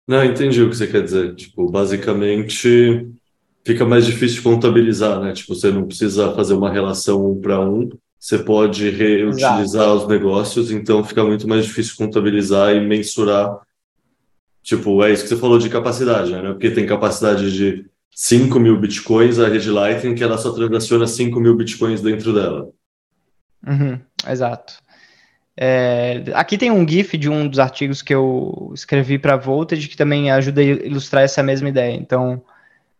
Não, entendi o que você quer dizer. Tipo, basicamente fica mais difícil de contabilizar, né? Tipo, você não precisa fazer uma relação um para um, você pode reutilizar Exato. os negócios, então fica muito mais difícil contabilizar e mensurar. Tipo, é isso que você falou de capacidade, né? Porque tem capacidade de 5 mil bitcoins a rede Lightning que ela só transaciona 5 mil bitcoins dentro dela. Uhum, exato. É, aqui tem um GIF de um dos artigos que eu escrevi para Voltage que também ajuda a ilustrar essa mesma ideia. Então,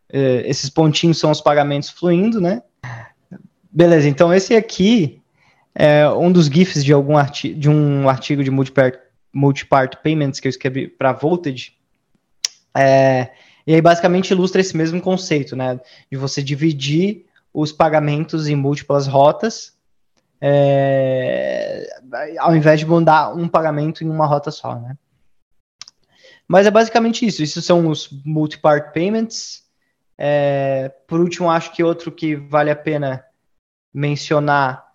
é, esses pontinhos são os pagamentos fluindo, né? Beleza, então esse aqui é um dos GIFs de, algum arti de um artigo de multipart, multipart payments que eu escrevi para Voltage. É, e aí basicamente ilustra esse mesmo conceito, né? De você dividir os pagamentos em múltiplas rotas é, ao invés de mandar um pagamento em uma rota só, né? Mas é basicamente isso. Isso são os multi-part payments. É, por último, acho que outro que vale a pena mencionar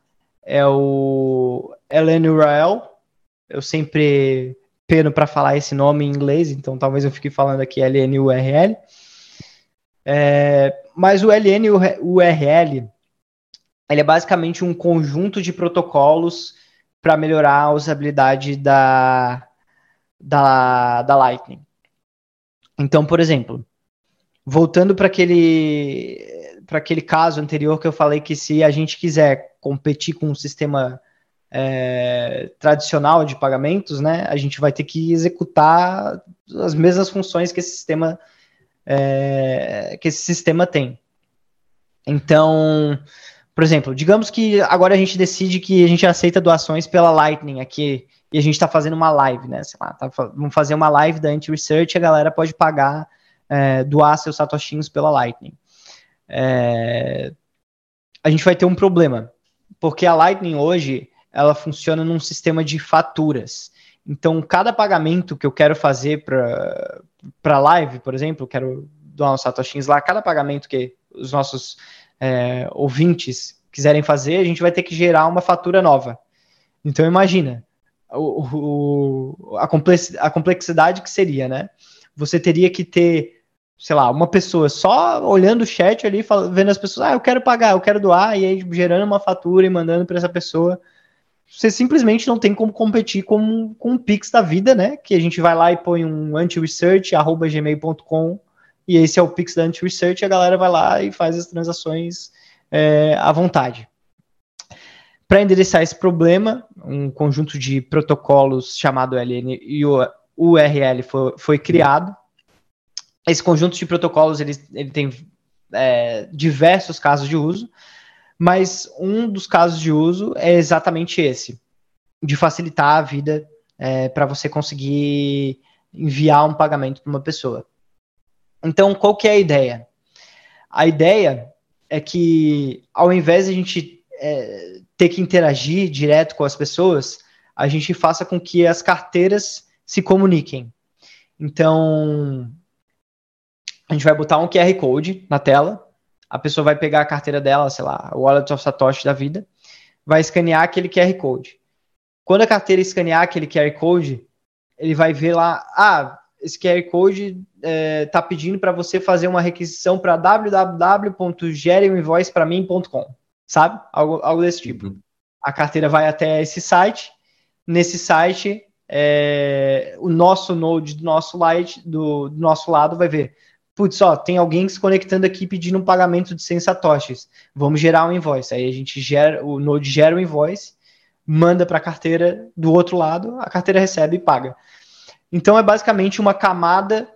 é o Ellen Urael. Eu sempre peno para falar esse nome em inglês, então talvez eu fique falando aqui LNURL. É, mas o LNURL ele é basicamente um conjunto de protocolos para melhorar a usabilidade da, da, da Lightning. Então, por exemplo, voltando para aquele para aquele caso anterior que eu falei que se a gente quiser competir com um sistema é, tradicional de pagamentos, né, a gente vai ter que executar as mesmas funções que esse sistema é, que esse sistema tem. Então, por exemplo, digamos que agora a gente decide que a gente aceita doações pela Lightning aqui e a gente está fazendo uma live, né? Sei lá, tá, vamos fazer uma live da Anti-Research e a galera pode pagar, é, doar seus satoshinhos pela Lightning. É, a gente vai ter um problema, porque a Lightning hoje ela funciona num sistema de faturas. Então, cada pagamento que eu quero fazer para live, por exemplo, quero doar uns satoshis lá, cada pagamento que os nossos é, ouvintes quiserem fazer, a gente vai ter que gerar uma fatura nova. Então imagina o, o, a, complexidade que seria, né? Você teria que ter, sei lá, uma pessoa só olhando o chat ali, vendo as pessoas, ah, eu quero pagar, eu quero doar, e aí gerando uma fatura e mandando para essa pessoa. Você simplesmente não tem como competir com, com um Pix da vida, né? Que a gente vai lá e põe um anti-research.gmail.com e esse é o Pix da Anti-Research, a galera vai lá e faz as transações é, à vontade. Para endereçar esse problema, um conjunto de protocolos chamado LN e o URL foi, foi criado. Esse conjunto de protocolos ele, ele tem é, diversos casos de uso, mas um dos casos de uso é exatamente esse, de facilitar a vida é, para você conseguir enviar um pagamento para uma pessoa. Então, qual que é a ideia? A ideia é que, ao invés de a gente é, ter que interagir direto com as pessoas, a gente faça com que as carteiras se comuniquem. Então, a gente vai botar um QR Code na tela, a pessoa vai pegar a carteira dela, sei lá, o Wallet of Satoshi da vida, vai escanear aquele QR Code. Quando a carteira escanear aquele QR Code, ele vai ver lá, ah, esse QR Code está é, tá pedindo para você fazer uma requisição para www.gereuminvoicepramim.com, sabe? Algo, algo desse tipo. Uhum. A carteira vai até esse site. Nesse site, é, o nosso node do nosso, light, do, do nosso lado vai ver. Putz, ó, tem alguém se conectando aqui pedindo um pagamento de 100 satoshis. Vamos gerar um invoice. Aí a gente gera, o node gera o um invoice, manda para a carteira do outro lado, a carteira recebe e paga. Então é basicamente uma camada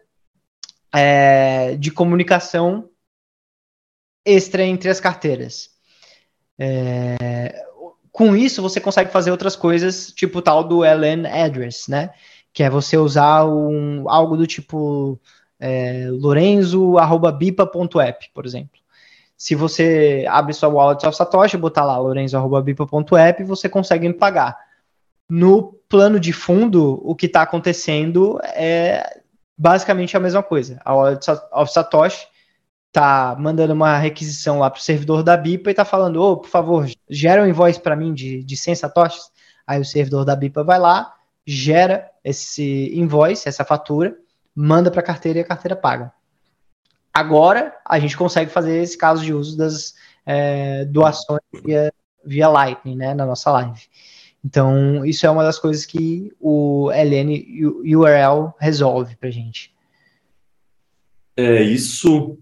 é, de comunicação extra entre as carteiras. É, com isso, você consegue fazer outras coisas, tipo o tal do LN address, né? Que é você usar um, algo do tipo é, lorenzo.bipa.app, por exemplo. Se você abre sua wallet of Satoshi, botar lá lorenzo.bipa.app, você consegue me pagar. No plano de fundo, o que está acontecendo é basicamente a mesma coisa. A of Satoshi está mandando uma requisição lá para o servidor da BIPA e está falando, oh, por favor, gera um invoice para mim de, de 100 satoshis. Aí o servidor da BIPA vai lá, gera esse invoice, essa fatura, manda para a carteira e a carteira paga. Agora, a gente consegue fazer esse caso de uso das é, doações via, via Lightning, né, na nossa live. Então, isso é uma das coisas que o LN URL resolve para gente. É, isso.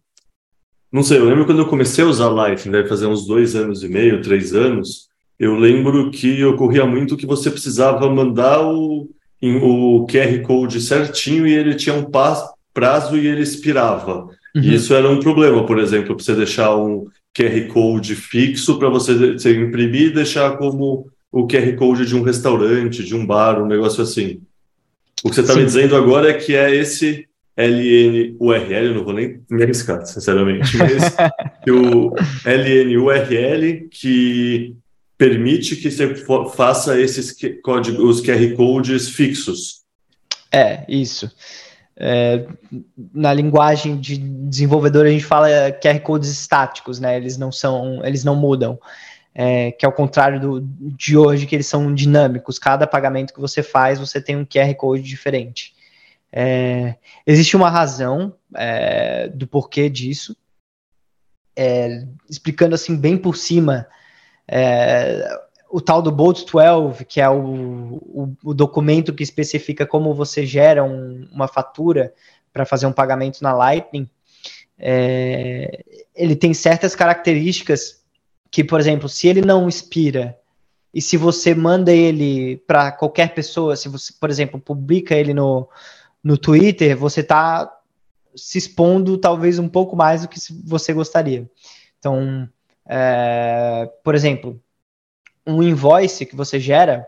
Não sei, eu lembro quando eu comecei a usar Life, deve fazer uns dois anos e meio, três anos. Eu lembro que ocorria muito que você precisava mandar o, o QR Code certinho e ele tinha um prazo e ele expirava. Uhum. E isso era um problema, por exemplo, para você deixar um QR Code fixo para você, você imprimir e deixar como o QR Code de um restaurante, de um bar, um negócio assim. O que você está me dizendo agora é que é esse LNURL, não vou nem me arriscar, sinceramente, mas o LNURL que permite que você faça esses códigos, os QR Codes fixos. É, isso. é, na linguagem de desenvolvedor a gente fala QR codes estáticos, né? Eles não são, eles não mudam. É, que é o contrário do, de hoje, que eles são dinâmicos. Cada pagamento que você faz, você tem um QR Code diferente. É, existe uma razão é, do porquê disso. É, explicando assim bem por cima, é, o tal do Bolt 12, que é o, o, o, documento que especifica como você gera um, uma fatura para fazer um pagamento na Lightning, ele tem certas características que, por exemplo, se ele não expira e se você manda ele para qualquer pessoa, se você, por exemplo, publica ele no, no Twitter, você está se expondo talvez um pouco mais do que você gostaria. Então, é, por exemplo, um invoice que você gera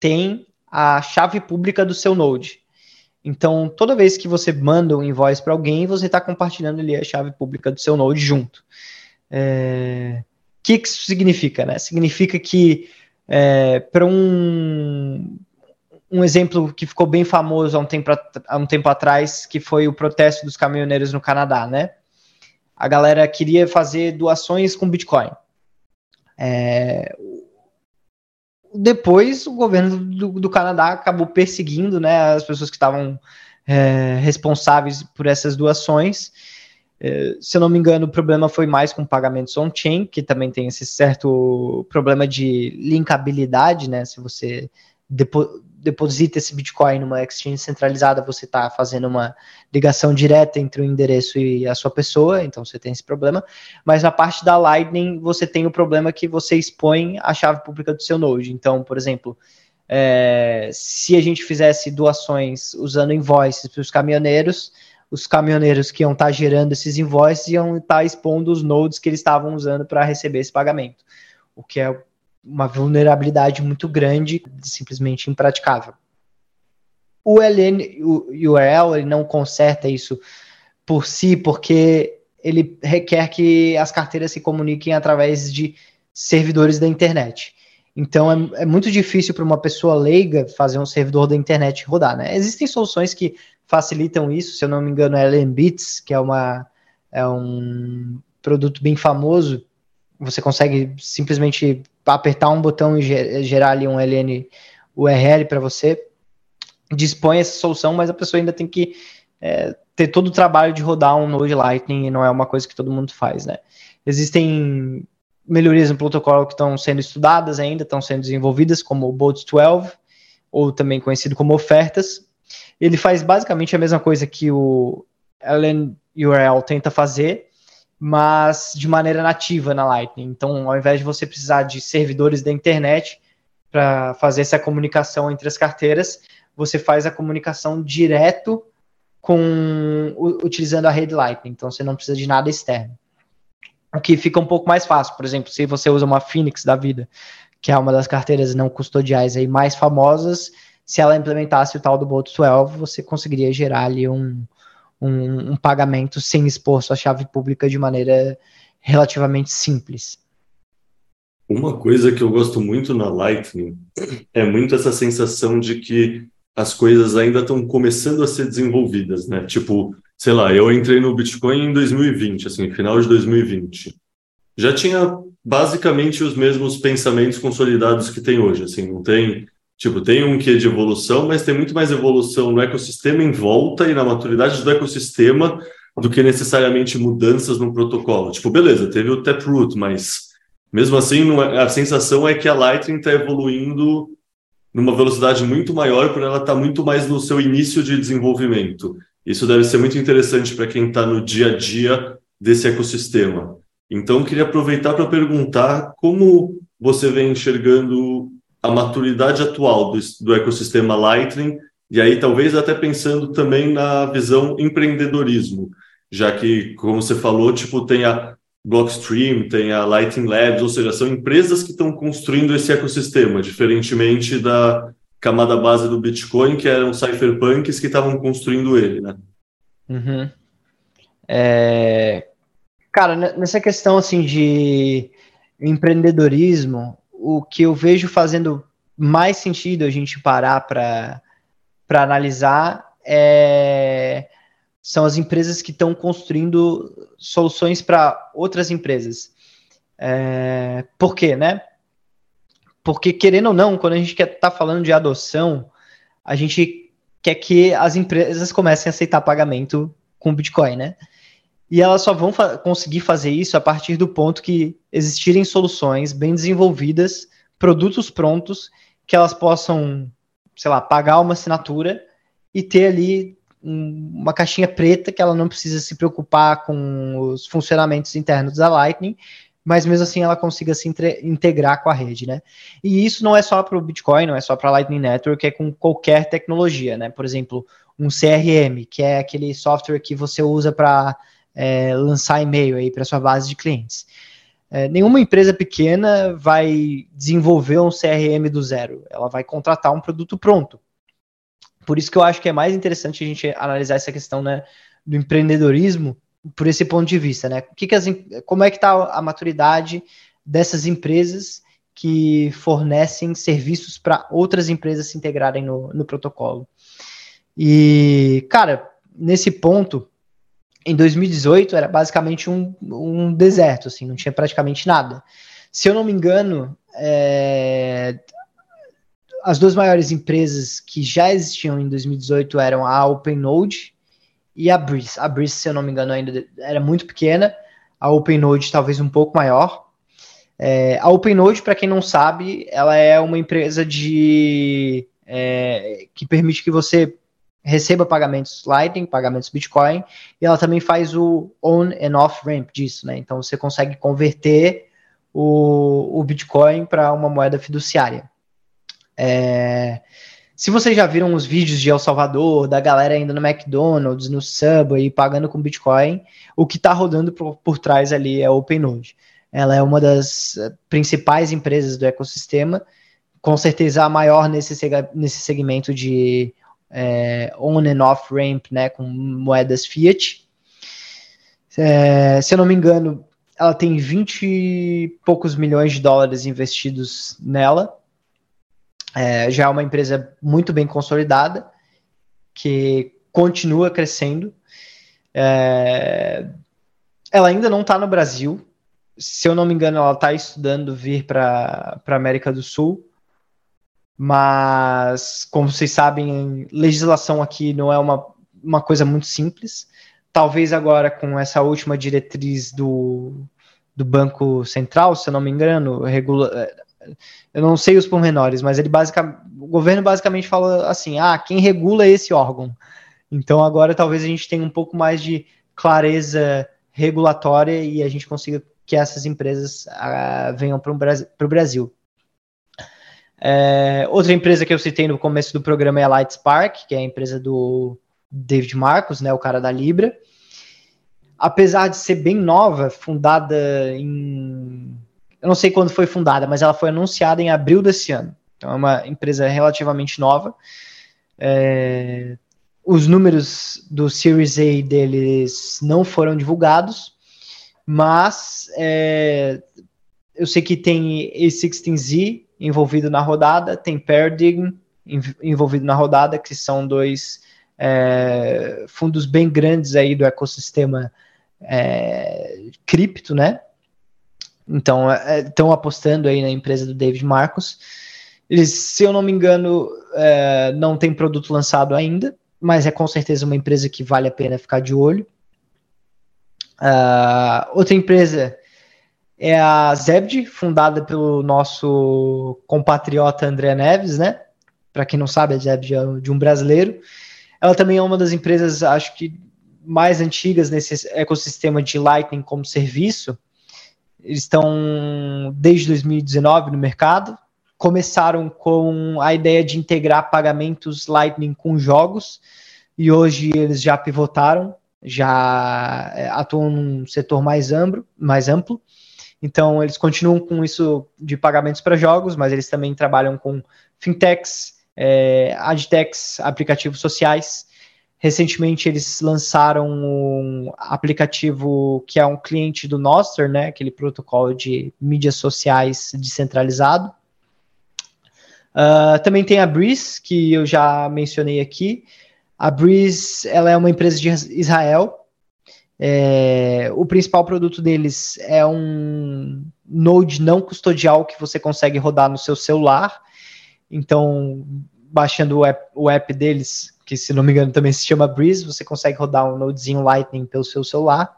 tem a chave pública do seu Node. Então, toda vez que você manda um invoice para alguém, você está compartilhando ali a chave pública do seu Node junto. É... Que, que isso significa? Né? Significa que, é, para um, um exemplo que ficou bem famoso há um, tempo, há um tempo atrás, que foi o protesto dos caminhoneiros no Canadá, né? A galera queria fazer doações com Bitcoin. É, depois o governo do, do, Canadá acabou perseguindo né, as pessoas que estavam é, responsáveis por essas doações. É, se eu não me engano, o problema foi mais com pagamentos on-chain, que também tem esse certo problema de linkabilidade, né? Se você depo deposita esse Bitcoin numa exchange centralizada, você está fazendo uma ligação direta entre o endereço e a sua pessoa, então você tem esse problema. Mas na parte da Lightning, você tem o problema que você expõe a chave pública do seu Node. Então, por exemplo, é, se a gente fizesse doações usando invoices para os caminhoneiros, os caminhoneiros que iam estar tá gerando esses invoices iam estar tá expondo os nodes que eles estavam usando para receber esse pagamento, o que é uma vulnerabilidade muito grande, simplesmente impraticável. O LN, o URL, ele não conserta isso por si, porque ele requer que as carteiras se comuniquem através de servidores da internet. Então é, é muito difícil para uma pessoa leiga fazer um servidor da internet rodar, né? Existem soluções que facilitam isso, se eu não me engano, é LNBits, que é uma é um produto bem famoso. Você consegue simplesmente apertar um botão e gerar ali um LN URL para você. Dispõe essa solução, mas a pessoa ainda tem que é, ter todo o trabalho de rodar um Node Lightning e não é uma coisa que todo mundo faz, né? Existem melhorias no protocolo que estão sendo estudadas ainda, estão sendo desenvolvidas, como o Bolt 12, ou também conhecido como ofertas. Ele faz basicamente a mesma coisa que o LN URL tenta fazer, mas de maneira nativa na Lightning. Então, ao invés de você precisar de servidores da internet para fazer essa comunicação entre as carteiras, você faz a comunicação direto com utilizando a rede Lightning. Então, você não precisa de nada externo. O que fica um pouco mais fácil, por exemplo, se você usa uma Phoenix da vida, que é uma das carteiras não custodiais aí mais famosas, se ela implementasse o tal do Bolt 12, você conseguiria gerar ali um, um, um pagamento sem expor sua chave pública de maneira relativamente simples. Uma coisa que eu gosto muito na Lightning é muito essa sensação de que as coisas ainda estão começando a ser desenvolvidas, né? Tipo, sei lá, eu entrei no Bitcoin em 2020, assim, final de 2020. Já tinha basicamente os mesmos pensamentos consolidados que tem hoje, assim, não tem Tipo, tem um quê de evolução, mas tem muito mais evolução no ecossistema em volta e na maturidade do ecossistema do que necessariamente mudanças no protocolo. Tipo, beleza, teve o Taproot, mas mesmo assim é, a sensação é que a Lightning está evoluindo numa velocidade muito maior por ela estar tá muito mais no seu início de desenvolvimento. Isso deve ser muito interessante para quem está no dia a dia desse ecossistema. Então, queria aproveitar para perguntar como você vem enxergando a maturidade atual do, do ecossistema Lightning, e aí talvez até pensando também na visão empreendedorismo, já que, como você falou, tipo, tem a Blockstream, tem a Lightning Labs, ou seja, são empresas que estão construindo esse ecossistema, diferentemente da camada base do Bitcoin, que eram cypherpunks que estavam construindo ele, né? Uhum. É... Cara, nessa questão assim de empreendedorismo, o que eu vejo fazendo mais sentido a gente parar para analisar é, são as empresas que estão construindo soluções para outras empresas. É, por quê, né? Porque, querendo ou não, quando a gente quer tá falando de adoção, a gente quer que as empresas comecem a aceitar pagamento com Bitcoin, né? E elas só vão fa conseguir fazer isso a partir do ponto que existirem soluções bem desenvolvidas, produtos prontos, que elas possam, sei lá, pagar uma assinatura e ter ali um, uma caixinha preta que ela não precisa se preocupar com os funcionamentos internos da Lightning, mas mesmo assim ela consiga se integrar com a rede, né? E isso não é só para o Bitcoin, não é só para a Lightning Network, é com qualquer tecnologia, né? Por exemplo, um CRM, que é aquele software que você usa para é, lançar e-mail aí para sua base de clientes. É, nenhuma empresa pequena vai desenvolver um CRM do zero. Ela vai contratar um produto pronto. Por isso que eu acho que é mais interessante a gente analisar essa questão né, do empreendedorismo por esse ponto de vista, né? Que, que as, como é que está a maturidade dessas empresas que fornecem serviços para outras empresas se integrarem no, no protocolo? E, cara, nesse ponto, em 2018 era basicamente um, um deserto, assim, não tinha praticamente nada. Se eu não me engano, é, as duas maiores empresas que já existiam em 2018 eram a OpenNode e a Breeze. A Breeze, se eu não me engano, ainda era muito pequena, a OpenNode talvez um pouco maior. É, a OpenNode, para quem não sabe, ela é uma empresa de é, que permite que você receba pagamentos Lightning, pagamentos Bitcoin, e ela também faz o on and off ramp disso, né? Então você consegue converter o, o Bitcoin para uma moeda fiduciária. É, se vocês já viram os vídeos de El Salvador, da galera indo no McDonald's, no Subway, pagando com Bitcoin, o que está rodando por, por trás ali é a OpenNode. Ela é uma das principais empresas do ecossistema, com certeza a maior nesse, nesse segmento de é, on and off ramp, né, com moedas fiat. É, se eu não me engano, ela tem 20 e poucos milhões de dólares investidos nela. É, já é uma empresa muito bem consolidada, que continua crescendo. É, ela ainda não está no Brasil. Se eu não me engano, ela está estudando vir para a América do Sul mas, como vocês sabem, legislação aqui não é uma, uma coisa muito simples. Talvez agora, com essa última diretriz do, do Banco Central, se eu não me engano, regula. Eu não sei os pormenores, mas ele basicamente, o governo basicamente fala assim: ah, quem regula é esse órgão. Então agora talvez a gente tenha um pouco mais de clareza regulatória e a gente consiga que essas empresas ah, venham para o Brasil. É, outra empresa que eu citei no começo do programa é a Lightspark, que é a empresa do David Marcos, né, o cara da Libra. Apesar de ser bem nova, fundada em. Eu não sei quando foi fundada, mas ela foi anunciada em abril desse ano. Então é uma empresa relativamente nova. É, os números do Series A deles não foram divulgados, mas é, eu sei que tem A16Z, envolvido na rodada, tem Paradigm envolvido na rodada, que são dois é, fundos bem grandes aí do ecossistema é, cripto, né? Então, estão é, apostando aí na empresa do David Marcos. Eles, se eu não me engano, é, não tem produto lançado ainda, mas é com certeza uma empresa que vale a pena ficar de olho. Uh, outra empresa é a Zebd, fundada pelo nosso compatriota André Neves, né? Para quem não sabe, a Zebd é de um brasileiro. Ela também é uma das empresas, acho que mais antigas nesse ecossistema de Lightning como serviço. Eles estão desde 2019 no mercado. Começaram com a ideia de integrar pagamentos Lightning com jogos e hoje eles já pivotaram, já é, atuam num setor mais amplo, mais amplo então, eles continuam com isso de pagamentos para jogos, mas eles também trabalham com fintechs, é, adtechs, aplicativos sociais. Recentemente, eles lançaram um aplicativo que é um cliente do Nostr, né, aquele protocolo de mídias sociais descentralizado. Uh, também tem a Breeze, que eu já mencionei aqui. A Breeze ela é uma empresa de Israel. É, o principal produto deles é um Node não custodial que você consegue rodar no seu celular. Então, baixando o app, o app deles, que se não me engano também se chama Breeze, você consegue rodar um Nodezinho Lightning pelo seu celular.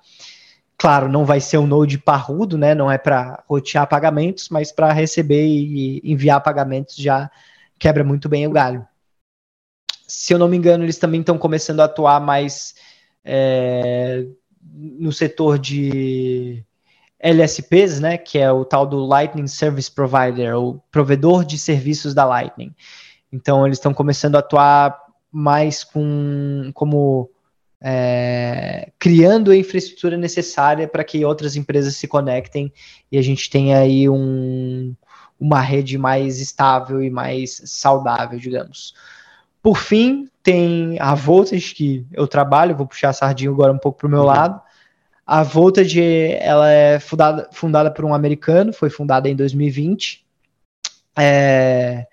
Claro, não vai ser um Node parrudo, né? Não é para rotear pagamentos, mas para receber e enviar pagamentos já quebra muito bem o galho. Se eu não me engano, eles também estão começando a atuar mais é, no setor de LSPs, né, que é o tal do Lightning Service Provider, o provedor de serviços da Lightning. Então eles estão começando a atuar mais com como é, criando a infraestrutura necessária para que outras empresas se conectem e a gente tenha aí um, uma rede mais estável e mais saudável, digamos. Por fim, tem a Voltage, que eu trabalho, vou puxar a sardinha agora um pouco para o meu uhum. lado. A Voltage ela é fundada, fundada por um americano, foi fundada em 2020. É,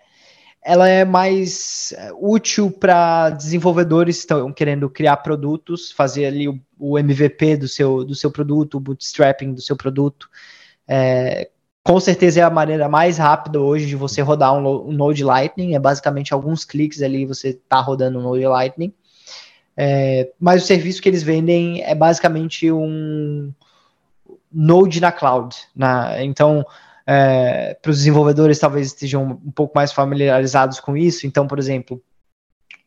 ela é mais é, útil para desenvolvedores que estão querendo criar produtos, fazer ali o, o, MVP do seu, do seu produto, o bootstrapping do seu produto. É, com certeza é a maneira mais rápida hoje de você rodar um, um Node Lightning, é basicamente alguns cliques ali você está rodando um Node Lightning. É, mas o serviço que eles vendem é basicamente um Node na cloud. Na, então, é, para os desenvolvedores talvez estejam um pouco mais familiarizados com isso. Então, por exemplo,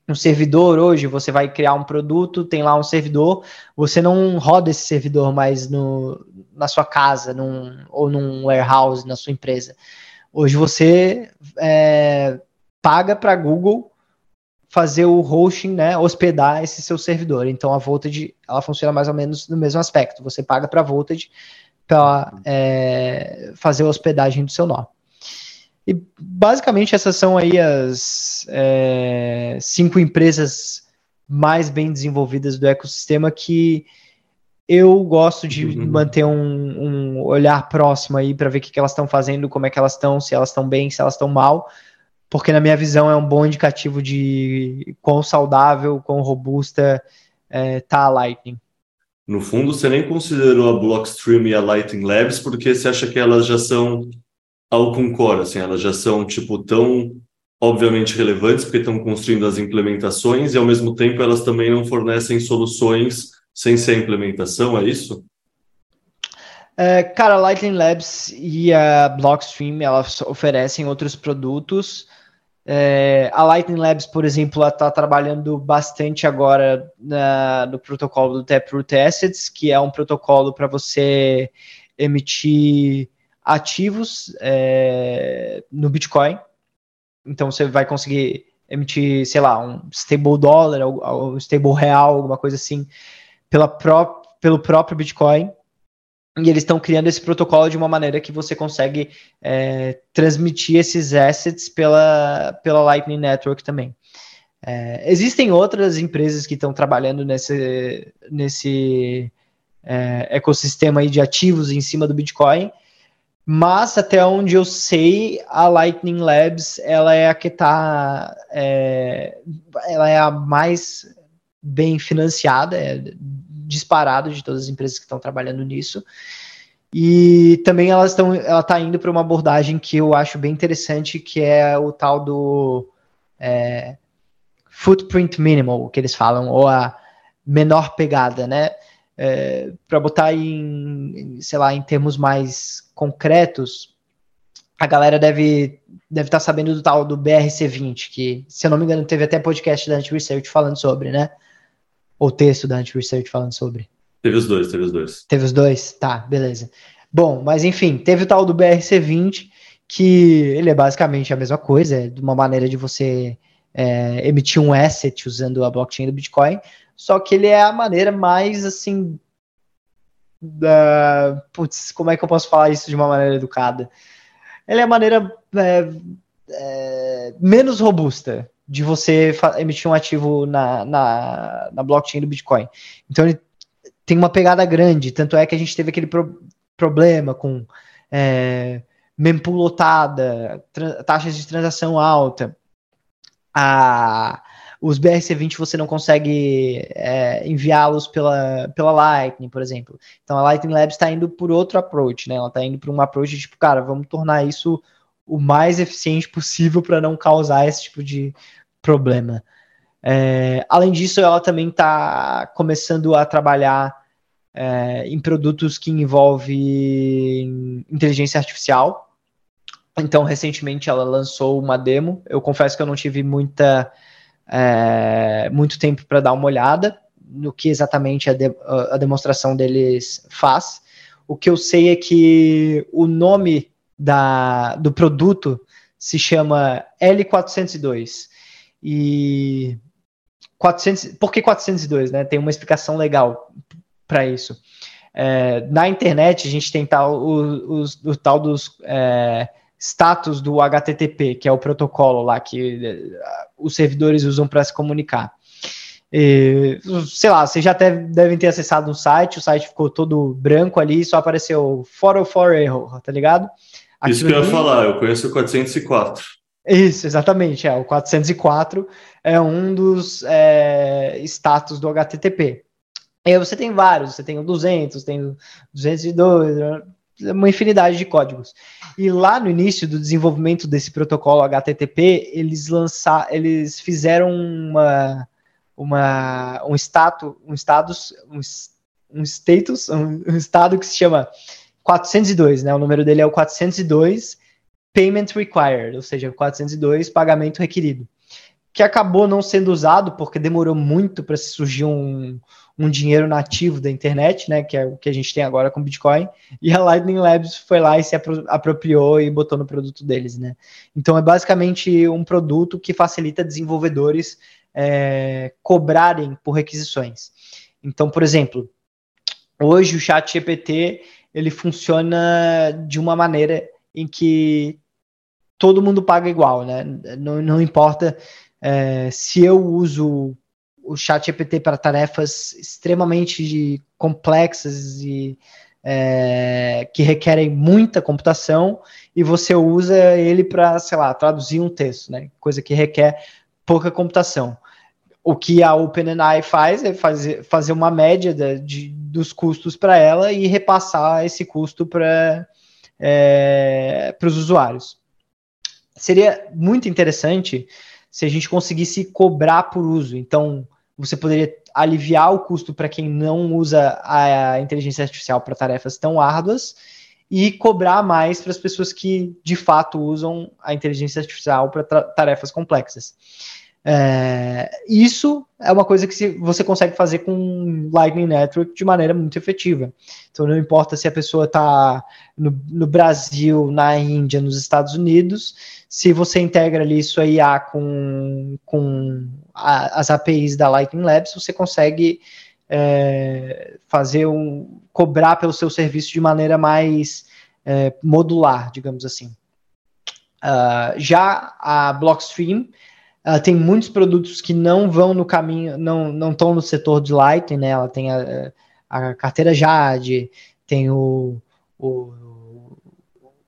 um servidor hoje, você vai criar um produto, tem lá um servidor, você não roda esse servidor mais no, na sua casa num, ou num warehouse na sua empresa. Hoje você é, paga para Google fazer o hosting, né, hospedar esse seu servidor. Então a Voltage ela funciona mais ou menos no mesmo aspecto. Você paga para a Voltage para é, fazer a hospedagem do seu nó. E basicamente essas são aí as é, cinco empresas mais bem desenvolvidas do ecossistema que eu gosto de uhum. manter um, um, olhar próximo aí para ver o que, que elas estão fazendo, como é que elas estão, se elas estão bem, se elas estão mal porque na minha visão é um bom indicativo de quão saudável, quão robusta é, tá a Lightning. No fundo, você nem considerou a Blockstream e a Lightning Labs porque você acha que elas já são ao concor, assim, elas já são tipo tão obviamente relevantes porque estão construindo as implementações e ao mesmo tempo elas também não fornecem soluções sem ser implementação, é isso? É, cara, a Lightning Labs e a Blockstream elas oferecem outros produtos é, a Lightning Labs, por exemplo, está trabalhando bastante agora na, no protocolo do Taproot Assets, que é um protocolo para você emitir ativos é, no Bitcoin. Então você vai conseguir emitir, sei lá, um stable dólar, um stable real, alguma coisa assim, pela pró pelo próprio Bitcoin. E eles estão criando esse protocolo de uma maneira que você consegue é, transmitir esses assets pela, pela Lightning Network também. É, existem outras empresas que estão trabalhando nesse, nesse é, ecossistema aí de ativos em cima do Bitcoin, mas até onde eu sei, a Lightning Labs ela é a que está, é, ela é a mais bem financiada, é, disparado de todas as empresas que estão trabalhando nisso. E também elas estão, ela está indo para uma abordagem que eu acho bem interessante, que é o tal do é, footprint minimal, que eles falam, ou a menor pegada, né? É, para botar em, sei lá, em termos mais concretos, a galera deve deve estar tá sabendo do tal do BRC20, que, se eu não me engano, teve até podcast da Anti Research falando sobre, né? Ou texto da Anti-Research falando sobre? Teve os dois, teve os dois. Teve os dois? Tá, beleza. Bom, mas enfim, teve o tal do BRC20, que ele é basicamente a mesma coisa, é de uma maneira de você é, emitir um asset usando a blockchain do Bitcoin, só que ele é a maneira mais assim. Da, putz, como é que eu posso falar isso de uma maneira educada? Ele é a maneira é, é, menos robusta de você emitir um ativo na, na, na, blockchain do Bitcoin. Então ele tem uma pegada grande, tanto é que a gente teve aquele pro, problema com é, mempool lotada, taxas de transação alta, a, os BRC20 você não consegue é, enviá-los pela, pela Lightning, por exemplo. Então a Lightning Labs está indo por outro approach, né? Ela está indo por um approach tipo, cara, vamos tornar isso o mais eficiente possível para não causar esse tipo de problema. É, além disso, ela também está começando a trabalhar é, em produtos que envolvem inteligência artificial. Então, recentemente ela lançou uma demo. Eu confesso que eu não tive muita, é, muito tempo para dar uma olhada no que exatamente a, de, a demonstração deles faz. O que eu sei é que o nome da, do produto se chama L402. E 400, por que 402, né? Tem uma explicação legal para isso. É, na internet, a gente tem tal, o, o, o tal dos é, status do HTTP, que é o protocolo lá que é, os servidores usam para se comunicar. E, sei lá, vocês já deve, devem ter acessado um site, o site ficou todo branco ali, só apareceu 404 error, tá ligado? Aquilo Isso que eu ia falar, eu conheço o 404. Isso, exatamente. É, o 404 é um dos é, status do HTTP. E aí você tem vários, você tem o 200, tem o 202, uma infinidade de códigos. E lá no início do desenvolvimento desse protocolo HTTP, eles lançaram, eles fizeram uma, uma um status, um status, um, um status, um, um estado que se chama 402, né? O número dele é o 402 Payment Required, ou seja, 402 pagamento requerido, que acabou não sendo usado porque demorou muito para surgir um, um dinheiro nativo da internet, né, que é o que a gente tem agora com Bitcoin, e a Lightning Labs foi lá e se apropriou e botou no produto deles, né. Então é basicamente um produto que facilita desenvolvedores é, cobrarem por requisições. Então, por exemplo, hoje o Chat GPT ele funciona de uma maneira em que todo mundo paga igual, né? Não, não importa é, se eu uso o chat GPT para tarefas extremamente complexas e é, que requerem muita computação e você usa ele para, sei lá, traduzir um texto, né? Coisa que requer pouca computação. O que a OpenAI faz é fazer, fazer uma média de, de dos custos para ela e repassar esse custo para é, os usuários. Seria muito interessante se a gente conseguisse cobrar por uso. Então, você poderia aliviar o custo para quem não usa a inteligência artificial para tarefas tão árduas e cobrar mais para as pessoas que de fato usam a inteligência artificial para tarefas complexas. É, isso é uma coisa que você consegue fazer com Lightning Network de maneira muito efetiva. Então, não importa se a pessoa está no, no, Brasil, na Índia, nos Estados Unidos, se você integra ali sua IA com, com a, as APIs da Lightning Labs, você consegue é, fazer um cobrar pelo seu serviço de maneira mais é, modular, digamos assim. Uh, já a Blockstream ela tem muitos produtos que não vão no caminho, não não estão no setor de Lightning, né? Ela tem a, a carteira Jade, tem o, o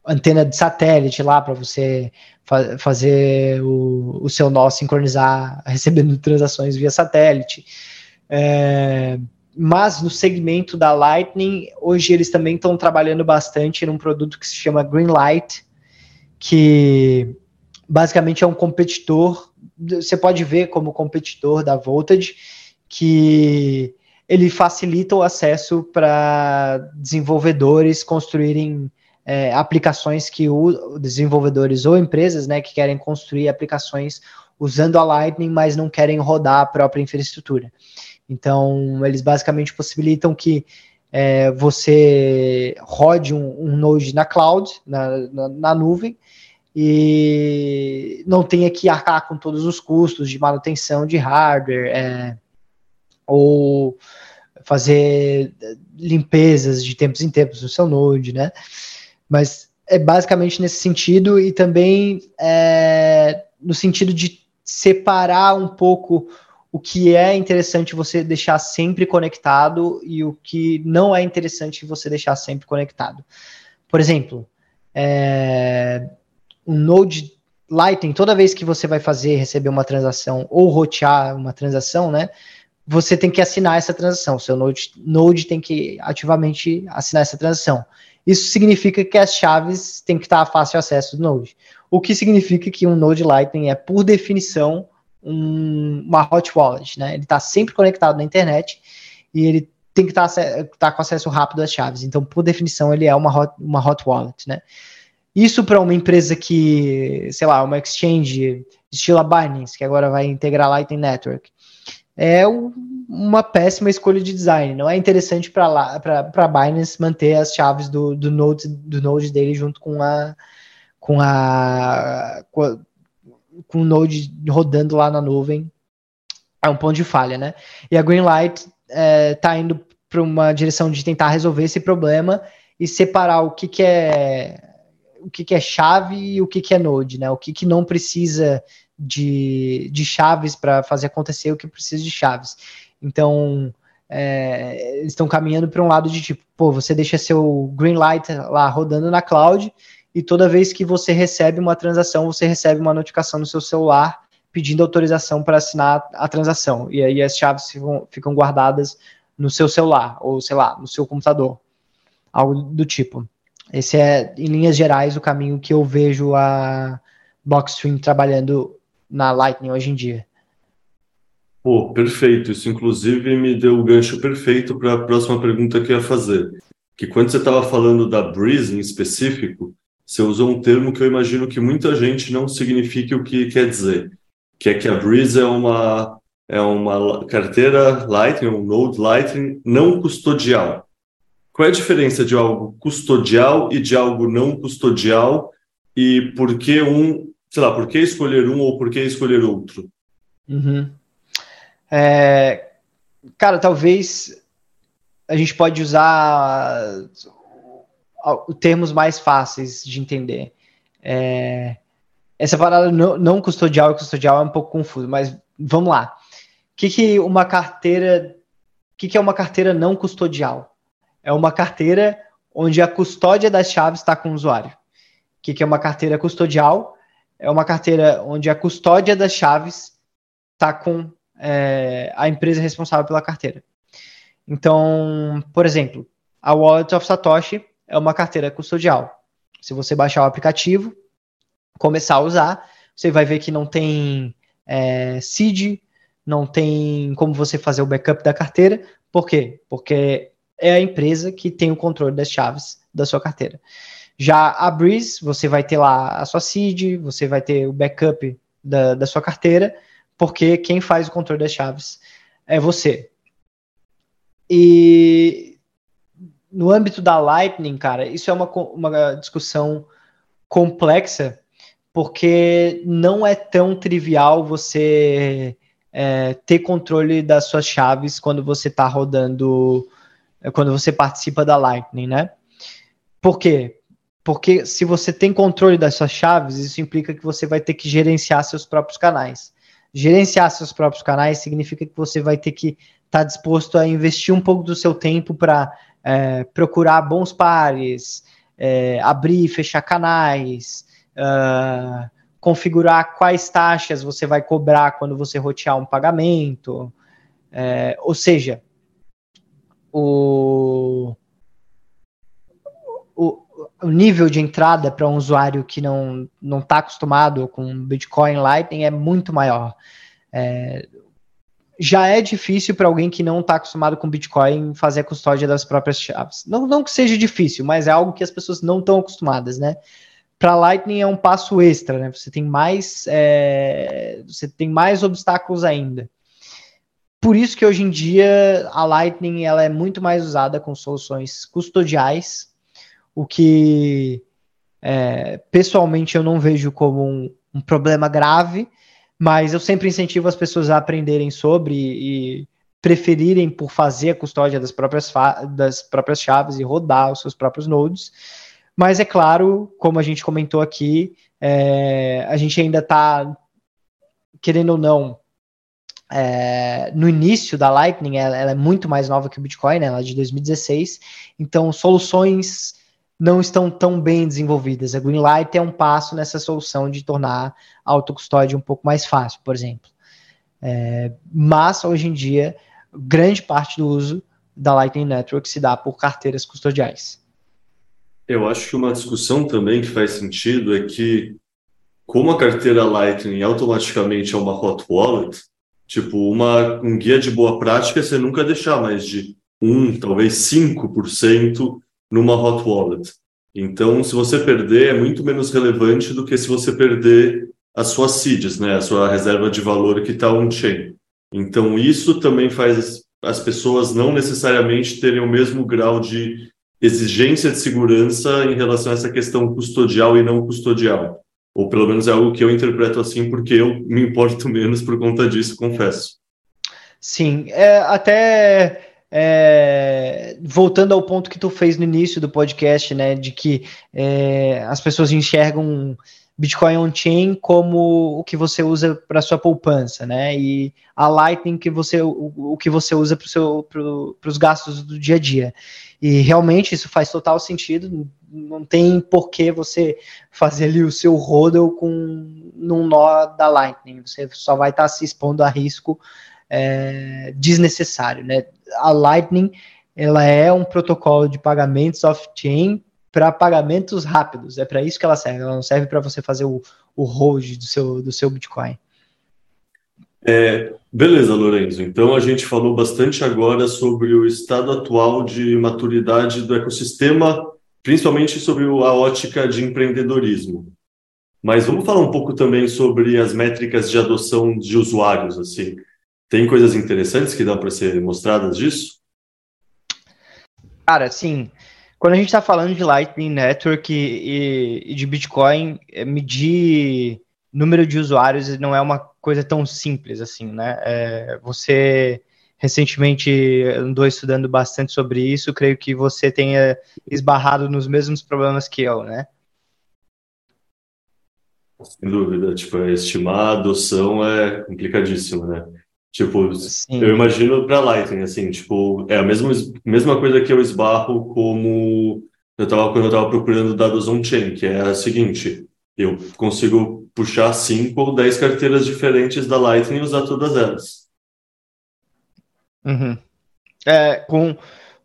antena de satélite lá para você fa fazer o, o seu nó sincronizar, recebendo transações via satélite. É, mas no segmento da Lightning, hoje eles também estão trabalhando bastante num produto que se chama Greenlight, que basicamente é um competidor você pode ver como competidor da Voltage que ele facilita o acesso para desenvolvedores construírem é, aplicações que o desenvolvedores ou empresas, né, que querem construir aplicações usando a Lightning, mas não querem rodar a própria infraestrutura. Então, eles basicamente possibilitam que é, você rode um, um, node na cloud, na, na, na nuvem, e não tenha que arcar com todos os custos de manutenção de hardware é, ou fazer limpezas de tempos em tempos no seu Node, né? Mas é basicamente nesse sentido e também é, no sentido de separar um pouco o que é interessante você deixar sempre conectado e o que não é interessante você deixar sempre conectado. Por exemplo, é, um Node Lightning, toda vez que você vai fazer, receber uma transação ou rotear uma transação, né? Você tem que assinar essa transação. Seu Node, Node tem que ativamente assinar essa transação. Isso significa que as chaves têm que estar a fácil acesso do Node. O que significa que um Node Lightning é, por definição, um, uma hot wallet, né? Ele está sempre conectado na internet e ele tem que estar tá, tá com acesso rápido às chaves. Então, por definição, ele é uma hot, uma hot wallet, né? Isso para uma empresa que, sei lá, uma exchange estilo a Binance, que agora vai integrar Lightning Network, é uma péssima escolha de design. Não é interessante para a Binance manter as chaves do, do, node, do node dele junto com a com a, com a com o Node rodando lá na nuvem. É um ponto de falha, né? E a Greenlight está é, indo para uma direção de tentar resolver esse problema e separar o que, que é o que, que é chave e o que, que é Node, né? O que, que não precisa de, de chaves para fazer acontecer, o que precisa de chaves. Então, é, eles estão caminhando para um lado de tipo, pô, você deixa seu Greenlight lá rodando na cloud e toda vez que você recebe uma transação, você recebe uma notificação no seu celular pedindo autorização para assinar a transação. E aí as chaves ficam, ficam guardadas no seu celular, ou sei lá, no seu computador. Algo do tipo. Esse é, em linhas gerais, o caminho que eu vejo a Blockstream trabalhando na Lightning hoje em dia. Pô, perfeito. Isso, inclusive, me deu o gancho perfeito para a próxima pergunta que eu ia fazer. Que quando você estava falando da Breeze em específico, você usou um termo que eu imagino que muita gente não signifique o que quer dizer, que é que a Breeze é uma, é uma carteira Lightning, um Node Lightning não custodial. Qual é a diferença de algo custodial e de algo não custodial e por que um, sei lá, por que escolher um ou por que escolher outro? Uhum. É, cara, talvez a gente pode usar termos mais fáceis de entender. É, essa parada não, custodial e custodial é um pouco confuso, mas vamos lá. O que, que uma carteira. O que, que é uma carteira não custodial? É uma carteira onde a custódia das chaves está com o usuário. O que, que é uma carteira custodial? É uma carteira onde a custódia das chaves está com é, a empresa responsável pela carteira. Então, por exemplo, a Wallet of Satoshi é uma carteira custodial. Se você baixar o aplicativo, começar a usar, você vai ver que não tem é, seed, não tem como você fazer o backup da carteira. Por quê? Porque é a empresa que tem o controle das chaves da sua carteira. Já a Breeze, você vai ter lá a sua seed, você vai ter o backup da, da sua carteira, porque quem faz o controle das chaves é você. E no âmbito da Lightning, cara, isso é uma, uma discussão complexa, porque não é tão trivial você é, ter controle das suas chaves quando você está rodando, quando você participa da Lightning, né? Por quê? Porque se você tem controle das suas chaves, isso implica que você vai ter que gerenciar seus próprios canais. Gerenciar seus próprios canais significa que você vai ter que estar tá disposto a investir um pouco do seu tempo para é, procurar bons pares, é, abrir e fechar canais, uh, configurar quais taxas você vai cobrar quando você rotear um pagamento. É, ou seja, o, o, o nível de entrada para um usuário que não está acostumado com Bitcoin Lightning é muito maior. É, já é difícil para alguém que não está acostumado com Bitcoin fazer a custódia das próprias chaves. Não, não que seja difícil, mas é algo que as pessoas não estão acostumadas, né? Para Lightning é um passo extra, né? Você tem mais, é, você tem mais obstáculos ainda. Por isso que hoje em dia a Lightning ela é muito mais usada com soluções custodiais, o que é, pessoalmente eu não vejo como um, um problema grave mas eu sempre incentivo as pessoas a aprenderem sobre e preferirem por fazer a custódia das próprias, das próprias chaves e rodar os seus próprios nodes. Mas é claro, como a gente comentou aqui, é, a gente ainda está, querendo ou não, é, no início da Lightning, ela, ela, é muito mais nova que o Bitcoin, né, ela é de 2016, então soluções não estão tão bem desenvolvidas. A Greenlight é um passo nessa solução de tornar a autocustódia um pouco mais fácil, por exemplo. É, mas, hoje em dia, grande parte do uso da Lightning Network se dá por carteiras custodiais. Eu acho que uma discussão também que faz sentido é que, como a carteira Lightning automaticamente é uma hot wallet, tipo, uma, um guia de boa prática você nunca deixar mais de 1, talvez 5% numa hot wallet. Então, se você perder, é muito menos relevante do que se você perder as suas seeds, né, a sua reserva de valor que está on-chain. Então, isso também faz as pessoas não necessariamente terem o mesmo grau de exigência de segurança em relação a essa questão custodial e não custodial. Ou pelo menos é algo que eu interpreto assim, porque eu me importo menos por conta disso, confesso. Sim, é, até é, voltando ao ponto que tu fez no início do podcast, né, de que é, as pessoas enxergam Bitcoin on-chain como o que você usa para sua poupança, né? E a Lightning que você o, o que você usa para os gastos do dia a dia. E realmente isso faz total sentido. Não tem por que você fazer ali o seu hodl com num nó da Lightning. Você só vai estar tá se expondo a risco é, desnecessário, né? A Lightning ela é um protocolo de pagamentos off-chain para pagamentos rápidos. É para isso que ela serve. Ela não serve para você fazer o, o hold do seu, do seu Bitcoin. É, beleza, Lorenzo. Então a gente falou bastante agora sobre o estado atual de maturidade do ecossistema, principalmente sobre a ótica de empreendedorismo. Mas vamos falar um pouco também sobre as métricas de adoção de usuários, assim. Tem coisas interessantes que dão para ser mostradas disso? Cara, sim. Quando a gente está falando de Lightning Network e, e, de Bitcoin, é, medir número de usuários não é uma coisa tão simples assim, né? É, você recentemente andou estudando bastante sobre isso, creio que você tenha esbarrado nos mesmos problemas que eu, né? Sem dúvida, tipo, estimar a adoção é complicadíssimo, né? Tipo, Sim. eu imagino para Lightning, assim, tipo, é a mesma, mesma coisa que eu esbarro como eu tava, quando eu estava procurando dados on-chain, que é a seguinte, eu consigo puxar cinco ou dez carteiras diferentes da Lightning e usar todas elas. Uhum. É, com,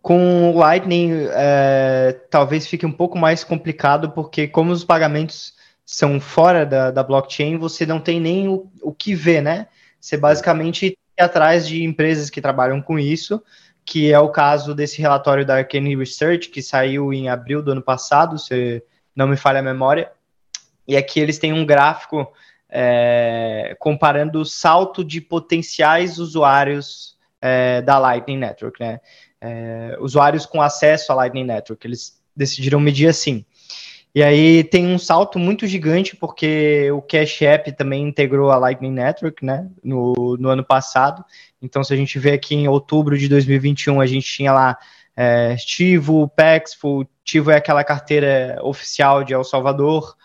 com o Lightning, é, talvez fique um pouco mais complicado, porque como os pagamentos são fora da, da blockchain, você não tem nem o, o que ver, né? Você basicamente ir atrás de empresas que trabalham com isso, que é o caso desse relatório da Arcane Research, que saiu em abril do ano passado, se não me falha a memória. E aqui eles têm um gráfico é, comparando o salto de potenciais usuários é, da Lightning Network, né? É, usuários com acesso à Lightning Network. Eles decidiram medir assim. E aí tem um salto muito gigante, porque o Cash App também integrou a Lightning Network, né, no, no ano passado. Então, se a gente vê aqui em outubro de 2021, a gente tinha lá é, Tivo, Paxful, Tivo é aquela carteira oficial de El Salvador,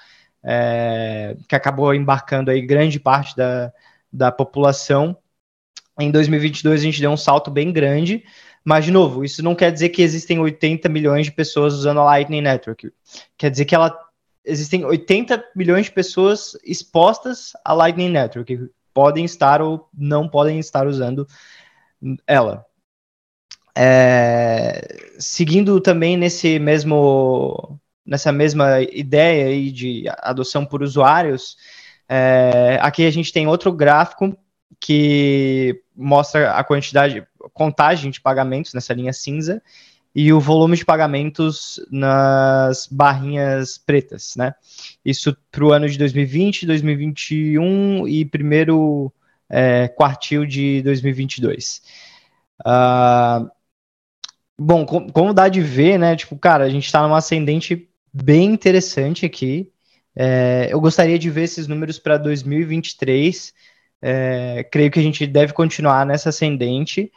é, que acabou embarcando aí grande parte da, da população. Em 2022, a gente deu um salto bem grande, mas, de novo, isso não quer dizer que existem 80 milhões de pessoas usando a Lightning Network. Quer dizer que ela existem 80 milhões de pessoas expostas à Lightning Network, que podem estar ou não podem estar usando ela. É, seguindo também nesse mesmo nessa mesma ideia aí de adoção por usuários, é, aqui a gente tem outro gráfico que mostra a quantidade, contagem de pagamentos nessa linha cinza e o volume de pagamentos nas barrinhas pretas, né? Isso para o ano de 2020, 2021 e primeiro é, quartil de 2022. Uh, bom, com, como dá de ver, né? Tipo, cara, a gente está numa ascendente bem interessante aqui. É, eu gostaria de ver esses números para 2023 é, creio que a gente deve continuar nessa ascendente,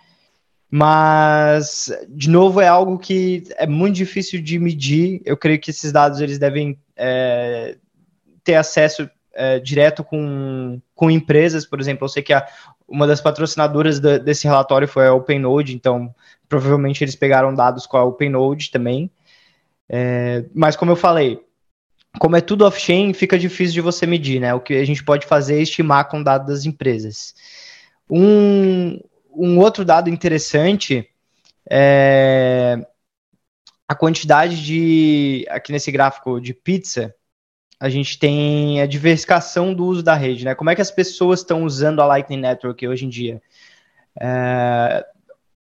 mas de novo é algo que é muito difícil de medir. Eu creio que esses dados eles devem é, ter acesso é, direto com, com empresas, por exemplo. Eu sei que a, uma das patrocinadoras da, desse relatório foi a OpenNode, então provavelmente eles pegaram dados com a OpenNode também. É, mas como eu falei, como é tudo off-chain, fica difícil de você medir, né? O que a gente pode fazer é estimar com dados das empresas. Um, um outro dado interessante é a quantidade de, aqui nesse gráfico de pizza, a gente tem a diversificação do uso da rede, né? Como é que as pessoas estão usando a Lightning Network hoje em dia? É,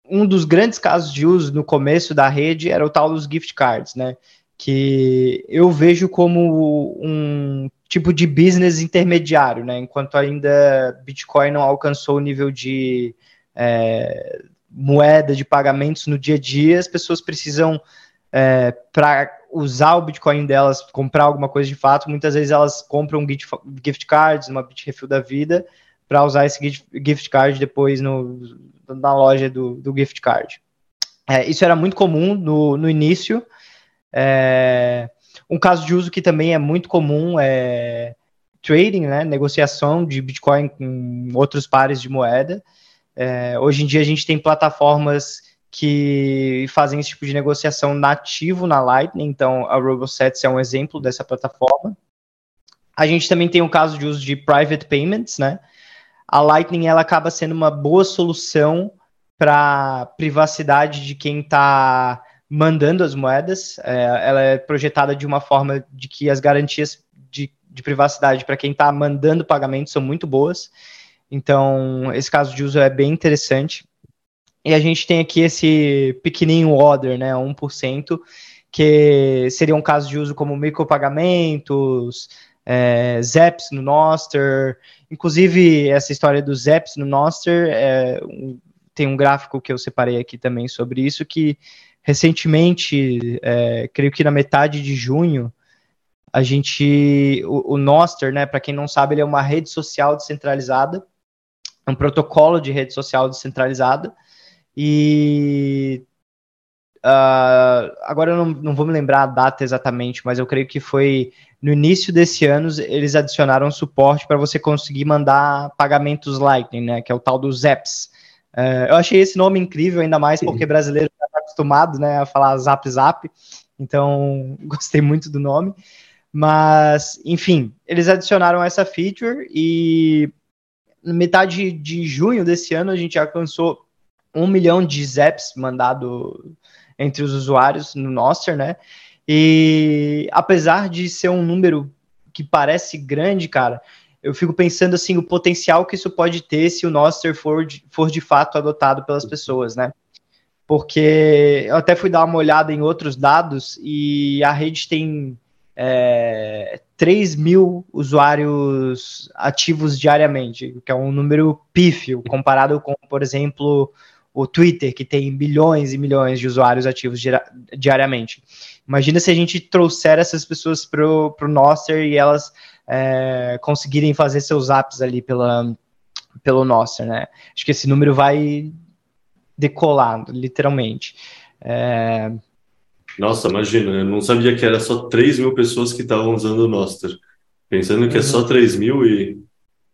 um dos grandes casos de uso no começo da rede era o tal dos gift cards, né? Que eu vejo como um tipo de business intermediário, né? Enquanto ainda Bitcoin não alcançou o nível de é, moeda de pagamentos no dia a dia, as pessoas precisam é, para usar o Bitcoin delas, comprar alguma coisa de fato, muitas vezes elas compram gift, gift cards, uma Bitrefill da vida, para usar esse gift, card depois no, na loja do, do gift card. É, isso era muito comum no, no início. É, um caso de uso que também é muito comum é trading, né, negociação de Bitcoin com outros pares de moeda. É, hoje em dia a gente tem plataformas que fazem esse tipo de negociação nativo na Lightning, então a RoboSets é um exemplo dessa plataforma. A gente também tem um caso de uso de private payments, né? A Lightning ela acaba sendo uma boa solução para privacidade de quem está mandando as moedas. É, ela é projetada de uma forma de que as garantias de, de privacidade para quem está mandando pagamentos são muito boas. Então, esse caso de uso é bem interessante. E a gente tem aqui esse pequenininho order, né, 1%, que seria um caso de uso como micropagamentos, é, Zaps no Noster. Inclusive, essa história dos Zaps no Noster, é, tem um gráfico que eu separei aqui também sobre isso, que recentemente, é, creio que na metade de junho, a gente, o, o Noster, né, para quem não sabe, ele é uma rede social descentralizada, um protocolo de rede social descentralizada, e uh, agora eu não, não vou me lembrar a data exatamente, mas eu creio que foi no início desse ano eles adicionaram suporte para você conseguir mandar pagamentos Lightning, né? Que é o tal dos Zaps. Uh, eu achei esse nome incrível, ainda mais porque brasileiro acostumado né, a falar Zap Zap, então gostei muito do nome. Mas, enfim, eles adicionaram essa feature e metade de junho desse ano a gente alcançou um milhão de zaps mandado entre os usuários no Noster, né? E apesar de ser um número que parece grande, cara, eu fico pensando assim o potencial que isso pode ter se o Noster for de, for de fato adotado pelas pessoas, né? Porque eu até fui dar uma olhada em outros dados e a rede tem é, 3 mil usuários ativos diariamente, que é um número pífio comparado com, por exemplo, o Twitter, que tem milhões e milhões de usuários ativos diariamente. Imagina se a gente trouxer essas pessoas para o Noster e elas é, conseguirem fazer seus apps ali pela, pelo Noster, né? Acho que esse número vai decolar, literalmente. É... Nossa, imagina, eu não sabia que era só 3 mil pessoas que estavam usando o Noster. Pensando que uhum. é só 3 mil e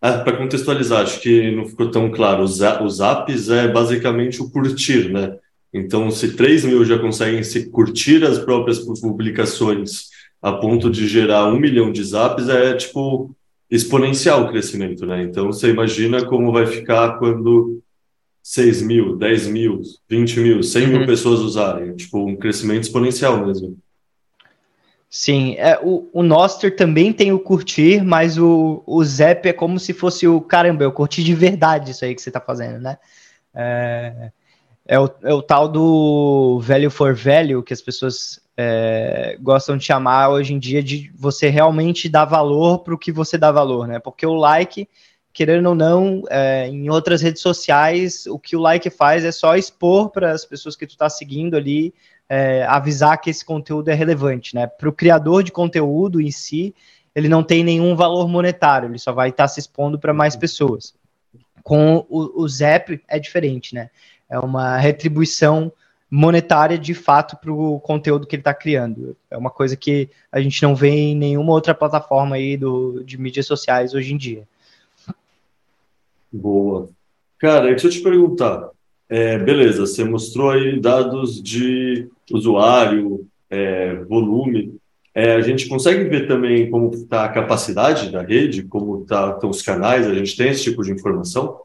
ah, para contextualizar, acho que não ficou tão claro. Os, os apps é basicamente o curtir, né? Então, se 3 mil já conseguem se curtir as próprias publicações a ponto de gerar um milhão de zaps, é tipo exponencial o crescimento, né? Então, você imagina como vai ficar quando 6 mil, 10 mil, 20 mil, 100 uhum. mil pessoas usarem. Tipo, um crescimento exponencial mesmo. Sim, é, o, o Noster também tem o curtir, mas o, o Zep é como se fosse o caramba, eu curti de verdade isso aí que você tá fazendo, né? É, é, o, é o tal do value for value que as pessoas é, gostam de chamar hoje em dia de você realmente dar valor para o que você dá valor, né? Porque o like, querendo ou não, é, em outras redes sociais, o que o like faz é só expor para as pessoas que tu tá seguindo ali é, avisar que esse conteúdo é relevante, né? Para o criador de conteúdo em si, ele não tem nenhum valor monetário, ele só vai estar tá se expondo para mais uhum. pessoas. Com o, o Zap é diferente, né? É uma retribuição monetária de fato para o conteúdo que ele está criando. É uma coisa que a gente não vê em nenhuma outra plataforma aí do, de mídias sociais hoje em dia. Boa. Cara, deixa eu te perguntar. É, beleza, você mostrou aí dados de usuário, é, volume, é, a gente consegue ver também como está a capacidade da rede, como tá, estão os canais, a gente tem esse tipo de informação?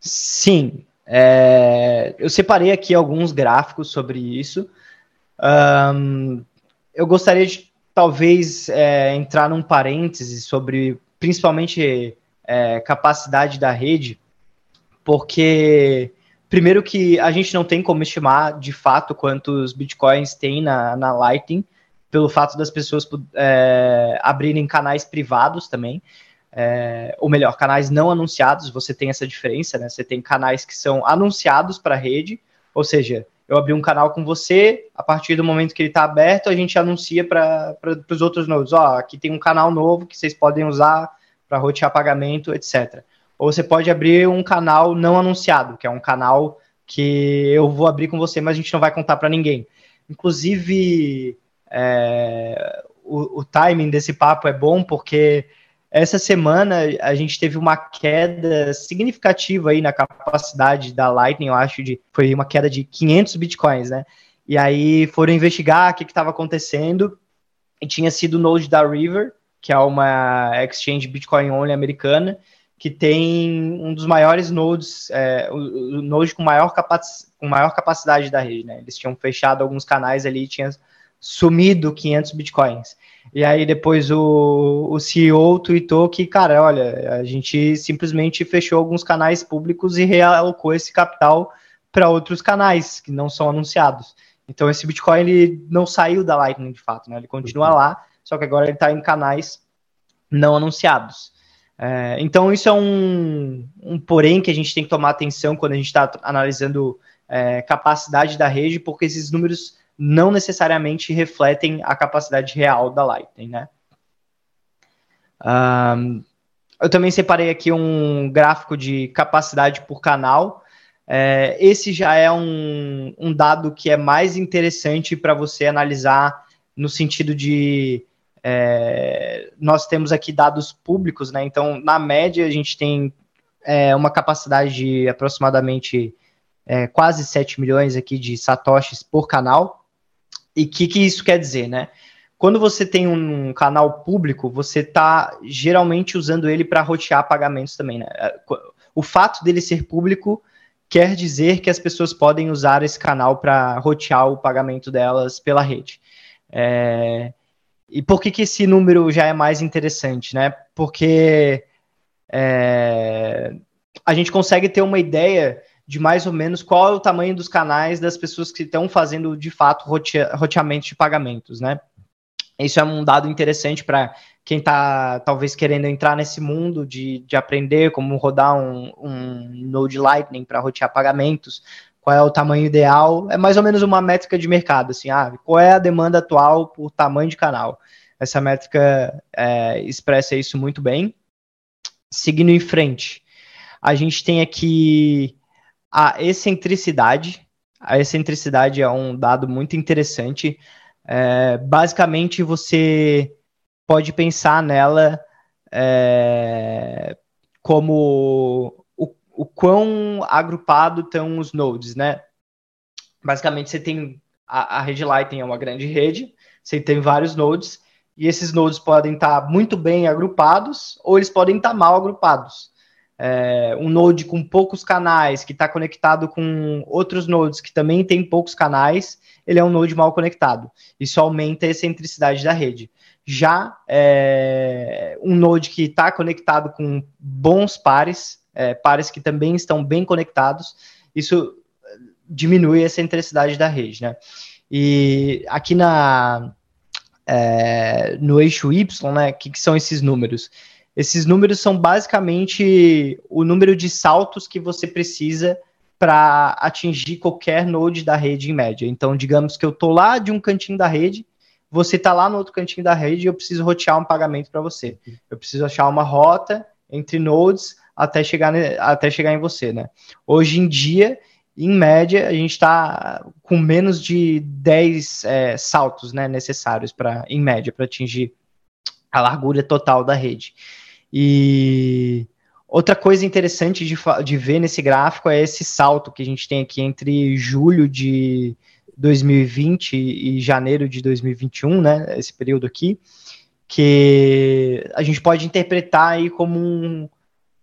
Sim. É, eu separei aqui alguns gráficos sobre isso. Um, eu gostaria de talvez é, entrar num parêntese sobre principalmente é, capacidade da rede, porque primeiro que a gente não tem como estimar de fato quantos bitcoins tem na, na Lightning, pelo fato das pessoas é, abrirem canais privados também, é, ou melhor, canais não anunciados, você tem essa diferença, né? Você tem canais que são anunciados para a rede, ou seja, eu abri um canal com você, a partir do momento que ele está aberto, a gente anuncia para os outros nodes, ó, aqui tem um canal novo que vocês podem usar para rotear pagamento, etc. Ou você pode abrir um canal não anunciado, que é um canal que eu vou abrir com você, mas a gente não vai contar para ninguém. Inclusive, é, o, o timing desse papo é bom porque essa semana a gente teve uma queda significativa aí na capacidade da Lightning, eu acho, de foi uma queda de 500 bitcoins, né? E aí foram investigar o que estava acontecendo e tinha sido o node da River, que é uma exchange Bitcoin only americana, que tem um dos maiores nodes, é, o, o node com maior, com maior capacidade da rede, né? Eles tinham fechado alguns canais ali e tinha sumido 500 bitcoins. E aí depois o, o CEO tweetou que, cara, olha, a gente simplesmente fechou alguns canais públicos e realocou esse capital para outros canais que não são anunciados. Então esse Bitcoin ele não saiu da Lightning de fato, né? Ele continua uhum. lá, só que agora ele está em canais não anunciados. É, então isso é um, um porém que a gente tem que tomar atenção quando a gente está analisando é, capacidade da rede, porque esses números não necessariamente refletem a capacidade real da Lightning, né? Um, eu também separei aqui um gráfico de capacidade por canal. É, esse já é um, um, dado que é mais interessante para você analisar no sentido de é, nós temos aqui dados públicos, né? Então, na média, a gente tem é, uma capacidade de aproximadamente é, quase 7 milhões aqui de satoshis por canal. E o que, que isso quer dizer, né? Quando você tem um canal público, você está geralmente usando ele para rotear pagamentos também, né? É, o fato dele ser público quer dizer que as pessoas podem usar esse canal para rotear o pagamento delas pela rede. É... E por que, que esse número já é mais interessante, né? Porque é... a gente consegue ter uma ideia de mais ou menos qual é o tamanho dos canais das pessoas que estão fazendo de fato roteamento de pagamentos, né? Isso é um dado interessante para quem está talvez querendo entrar nesse mundo de, de aprender como rodar um, um Node Lightning para rotear pagamentos, qual é o tamanho ideal, é mais ou menos uma métrica de mercado, assim, ah, qual é a demanda atual por tamanho de canal. Essa métrica é, expressa isso muito bem. Seguindo em frente, a gente tem aqui a excentricidade. A excentricidade é um dado muito interessante. É, basicamente, você pode pensar nela é, como o, quão agrupado estão os nodes, né? Basicamente, você tem a, a rede Lightning é uma grande rede, você tem vários nodes, e esses nodes podem estar muito bem agrupados ou eles podem estar mal agrupados é, um node com poucos canais que está conectado com outros nodes que também tem poucos canais, ele é um node mal conectado. Isso aumenta a excentricidade da rede. Já é, um node que está conectado com bons pares, é, pares que também estão bem conectados, isso diminui a excentricidade da rede, né? E aqui na é, no eixo Y, né? O que, que são esses números? Esses números são basicamente o número de saltos que você precisa para atingir qualquer node da rede em média. Então, digamos que eu estou lá de um cantinho da rede, você está lá no outro cantinho da rede e eu preciso rotear um pagamento para você. Eu preciso achar uma rota entre nodes até chegar, até chegar em você, né? Hoje em dia, em média, a gente está com menos de 10 é, saltos né, necessários para, em média, para atingir a largura total da rede. E outra coisa interessante de, de ver nesse gráfico é esse salto que a gente tem aqui entre julho de 2020 e janeiro de 2021, né, esse período aqui, que a gente pode interpretar aí como um,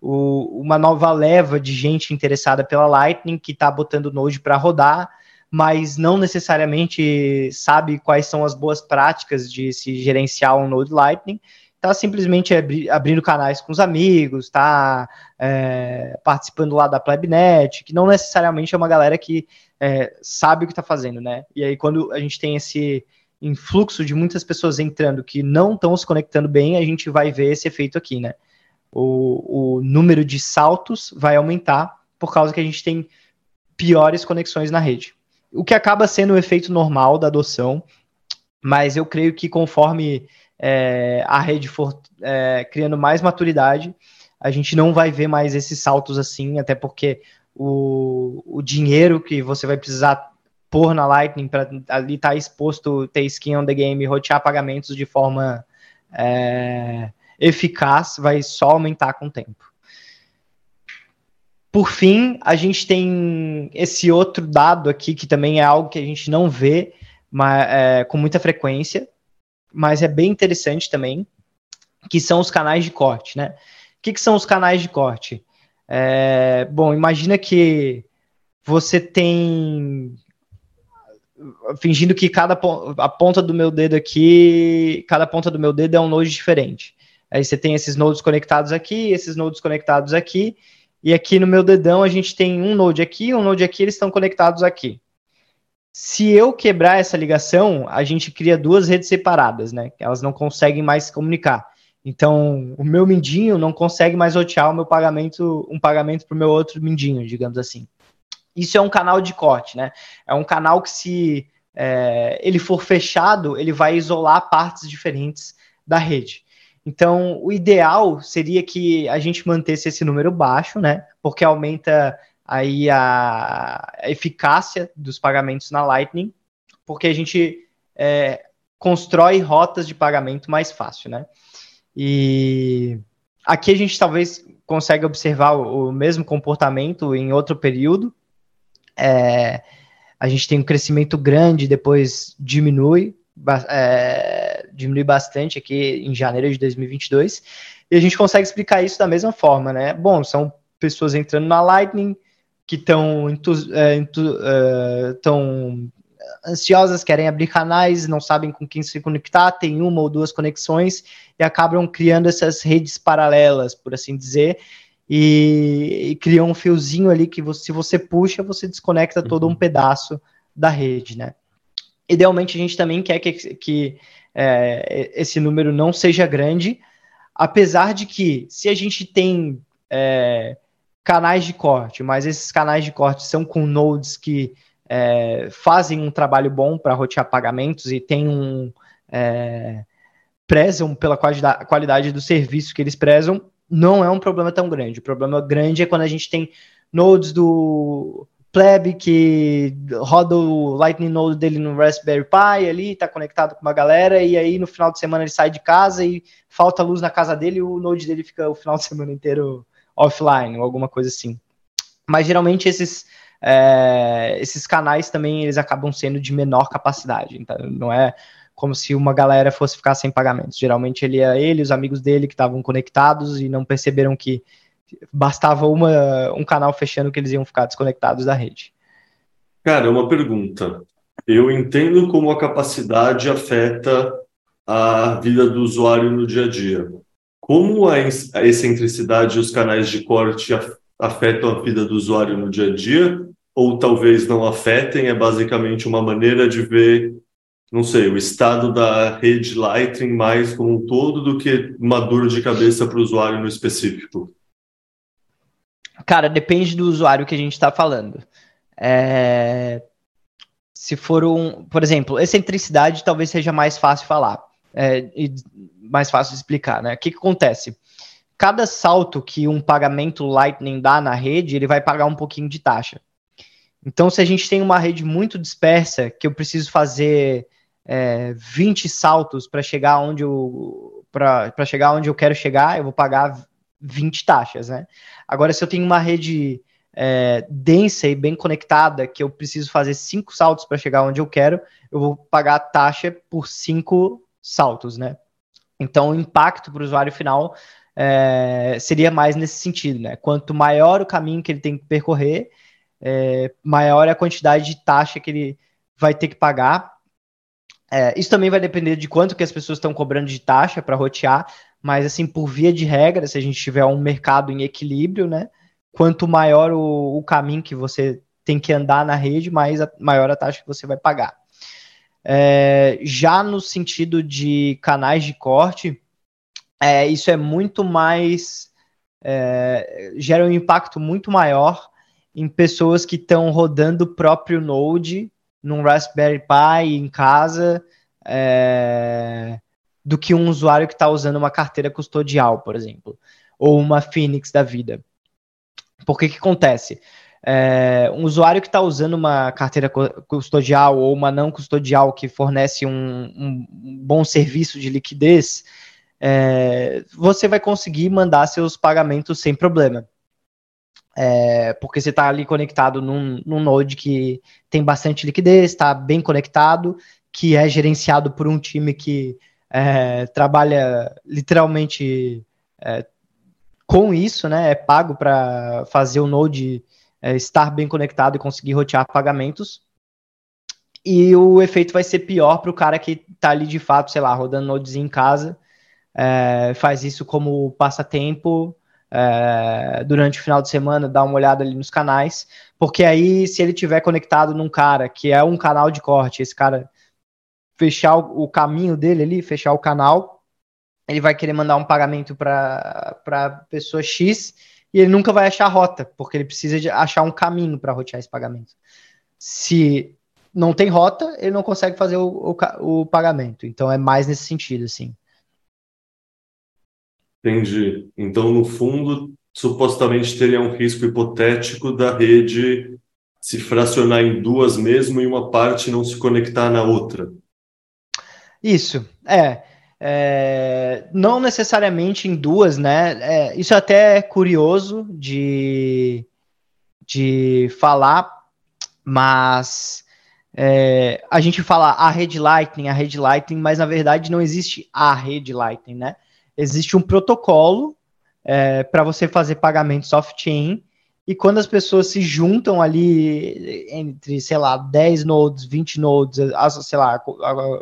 o, uma nova leva de gente interessada pela Lightning que está botando Node para rodar, mas não necessariamente sabe quais são as boas práticas de se gerenciar um Node Lightning. Está simplesmente abri abrindo canais com os amigos, está é, participando lá da Plebnet, que não necessariamente é uma galera que é, sabe o que está fazendo, né? E aí, quando a gente tem esse influxo de muitas pessoas entrando que não estão se conectando bem, a gente vai ver esse efeito aqui, né? O, o número de saltos vai aumentar por causa que a gente tem piores conexões na rede. O que acaba sendo o efeito normal da adoção, mas eu creio que conforme é, a rede for é, criando mais maturidade, a gente não vai ver mais esses saltos assim, até porque o, o dinheiro que você vai precisar pôr na Lightning para ali estar tá exposto, ter skin on the game, rotear pagamentos de forma é, eficaz vai só aumentar com o tempo. Por fim, a gente tem esse outro dado aqui, que também é algo que a gente não vê mas, é, com muita frequência, mas é bem interessante também, que são os canais de corte, né? O que, que são os canais de corte? É, bom, imagina que você tem fingindo que cada a ponta do meu dedo aqui, cada ponta do meu dedo é um node diferente. Aí você tem esses nodes conectados aqui, esses nodes conectados aqui, e aqui no meu dedão a gente tem um node aqui, um node aqui, eles estão conectados aqui. Se eu quebrar essa ligação, a gente cria duas redes separadas, né? Elas não conseguem mais se comunicar. Então, o meu mindinho não consegue mais rotear o meu pagamento, um pagamento para o meu outro mindinho, digamos assim. Isso é um canal de corte, né? É um canal que se é, ele for fechado, ele vai isolar partes diferentes da rede. Então, o ideal seria que a gente mantesse esse número baixo, né? Porque aumenta aí a eficácia dos pagamentos na Lightning, porque a gente é, constrói rotas de pagamento mais fácil, né? E aqui a gente talvez consegue observar o, mesmo comportamento em outro período. É, a gente tem um crescimento grande, depois diminui, é, diminui bastante aqui em janeiro de 2022, e a gente consegue explicar isso da mesma forma, né? Bom, são pessoas entrando na Lightning que estão é, é, tão ansiosas, querem abrir canais, não sabem com quem se conectar, tem uma ou duas conexões e acabam criando essas redes paralelas, por assim dizer, e, e criam um fiozinho ali que você, se você puxa, você desconecta todo um uhum. pedaço da rede, né? Idealmente, a gente também quer que, que é, esse número não seja grande, apesar de que, se a gente tem é, canais de corte, mas esses canais de corte são com nodes que é, fazem um trabalho bom para rotear pagamentos e tem um. É, prezam pela qualidade, do serviço que eles prezam, não é um problema tão grande. O problema grande é quando a gente tem nodes do plebe que roda o Lightning Node dele no Raspberry Pi ali, tá conectado com uma galera, e aí no final de semana ele sai de casa e falta luz na casa dele e o Node dele fica o final de semana inteiro offline, ou alguma coisa assim. Mas geralmente esses, é, esses canais também eles acabam sendo de menor capacidade, então não é como se uma galera fosse ficar sem pagamentos. Geralmente ele é ele, os amigos dele que estavam conectados e não perceberam que bastava uma, um canal fechando que eles iam ficar desconectados da rede. Cara, uma pergunta. Eu entendo como a capacidade afeta a vida do usuário no dia a dia. Como a excentricidade e os canais de corte afetam a vida do usuário no dia a dia? Ou talvez não afetem? É basicamente uma maneira de ver, não sei, o estado da rede Lightning mais como um todo do que uma dor de cabeça para o usuário no específico? Cara, depende do usuário que a gente está falando. É... Se for um, por exemplo, excentricidade talvez seja mais fácil falar é, e mais fácil de explicar, né? O que, que acontece? Cada salto que um pagamento Lightning dá na rede, ele vai pagar um pouquinho de taxa. Então, se a gente tem uma rede muito dispersa, que eu preciso fazer é, 20 saltos para chegar onde eu para chegar onde eu quero chegar, eu vou pagar 20 taxas, né? Agora, se eu tenho uma rede é, densa e bem conectada, que eu preciso fazer cinco saltos para chegar onde eu quero, eu vou pagar a taxa por cinco saltos, né? Então, o impacto para o usuário final é, seria mais nesse sentido, né? Quanto maior o caminho que ele tem que percorrer, é, maior é a quantidade de taxa que ele vai ter que pagar. É, isso também vai depender de quanto que as pessoas estão cobrando de taxa para rotear, mas assim, por via de regra, se a gente tiver um mercado em equilíbrio, né? Quanto maior o, o caminho que você tem que andar na rede, mais a, maior a taxa que você vai pagar. É, já no sentido de canais de corte, é, isso é muito mais. É, gera um impacto muito maior em pessoas que estão rodando o próprio Node num Raspberry Pi em casa é, do que um usuário que está usando uma carteira custodial, por exemplo, ou uma Phoenix da vida. Por que que acontece? É, um usuário que está usando uma carteira custodial ou uma não custodial que fornece um, um bom serviço de liquidez, é, você vai conseguir mandar seus pagamentos sem problema. É, porque você está ali conectado num, num node que tem bastante liquidez, está bem conectado, que é gerenciado por um time que é, trabalha literalmente é, com isso, né? É pago para fazer o node é, estar bem conectado e conseguir rotear pagamentos. E o efeito vai ser pior para o cara que está ali de fato, sei lá, rodando nodes em casa, é, faz isso como passatempo é, durante o final de semana, dá uma olhada ali nos canais, porque aí se ele tiver conectado num cara que é um canal de corte, esse cara fechar o, o caminho dele ali, fechar o canal, ele vai querer mandar um pagamento para pessoa X e ele nunca vai achar a rota, porque ele precisa de achar um caminho para rotear esse pagamento. Se não tem rota, ele não consegue fazer o, o, o, pagamento. Então é mais nesse sentido, assim. Entendi. Então, no fundo, supostamente teria um risco hipotético da rede se fracionar em duas mesmo e uma parte não se conectar na outra. Isso, é. É, não necessariamente em duas, né? É, isso até é curioso de, de falar, mas é, a gente fala a rede Lightning, a rede Lightning, mas na verdade não existe a rede Lightning, né? Existe um protocolo é, para você fazer pagamentos off-chain e quando as pessoas se juntam ali entre, sei lá, 10 nodes, 20 nodes, sei lá,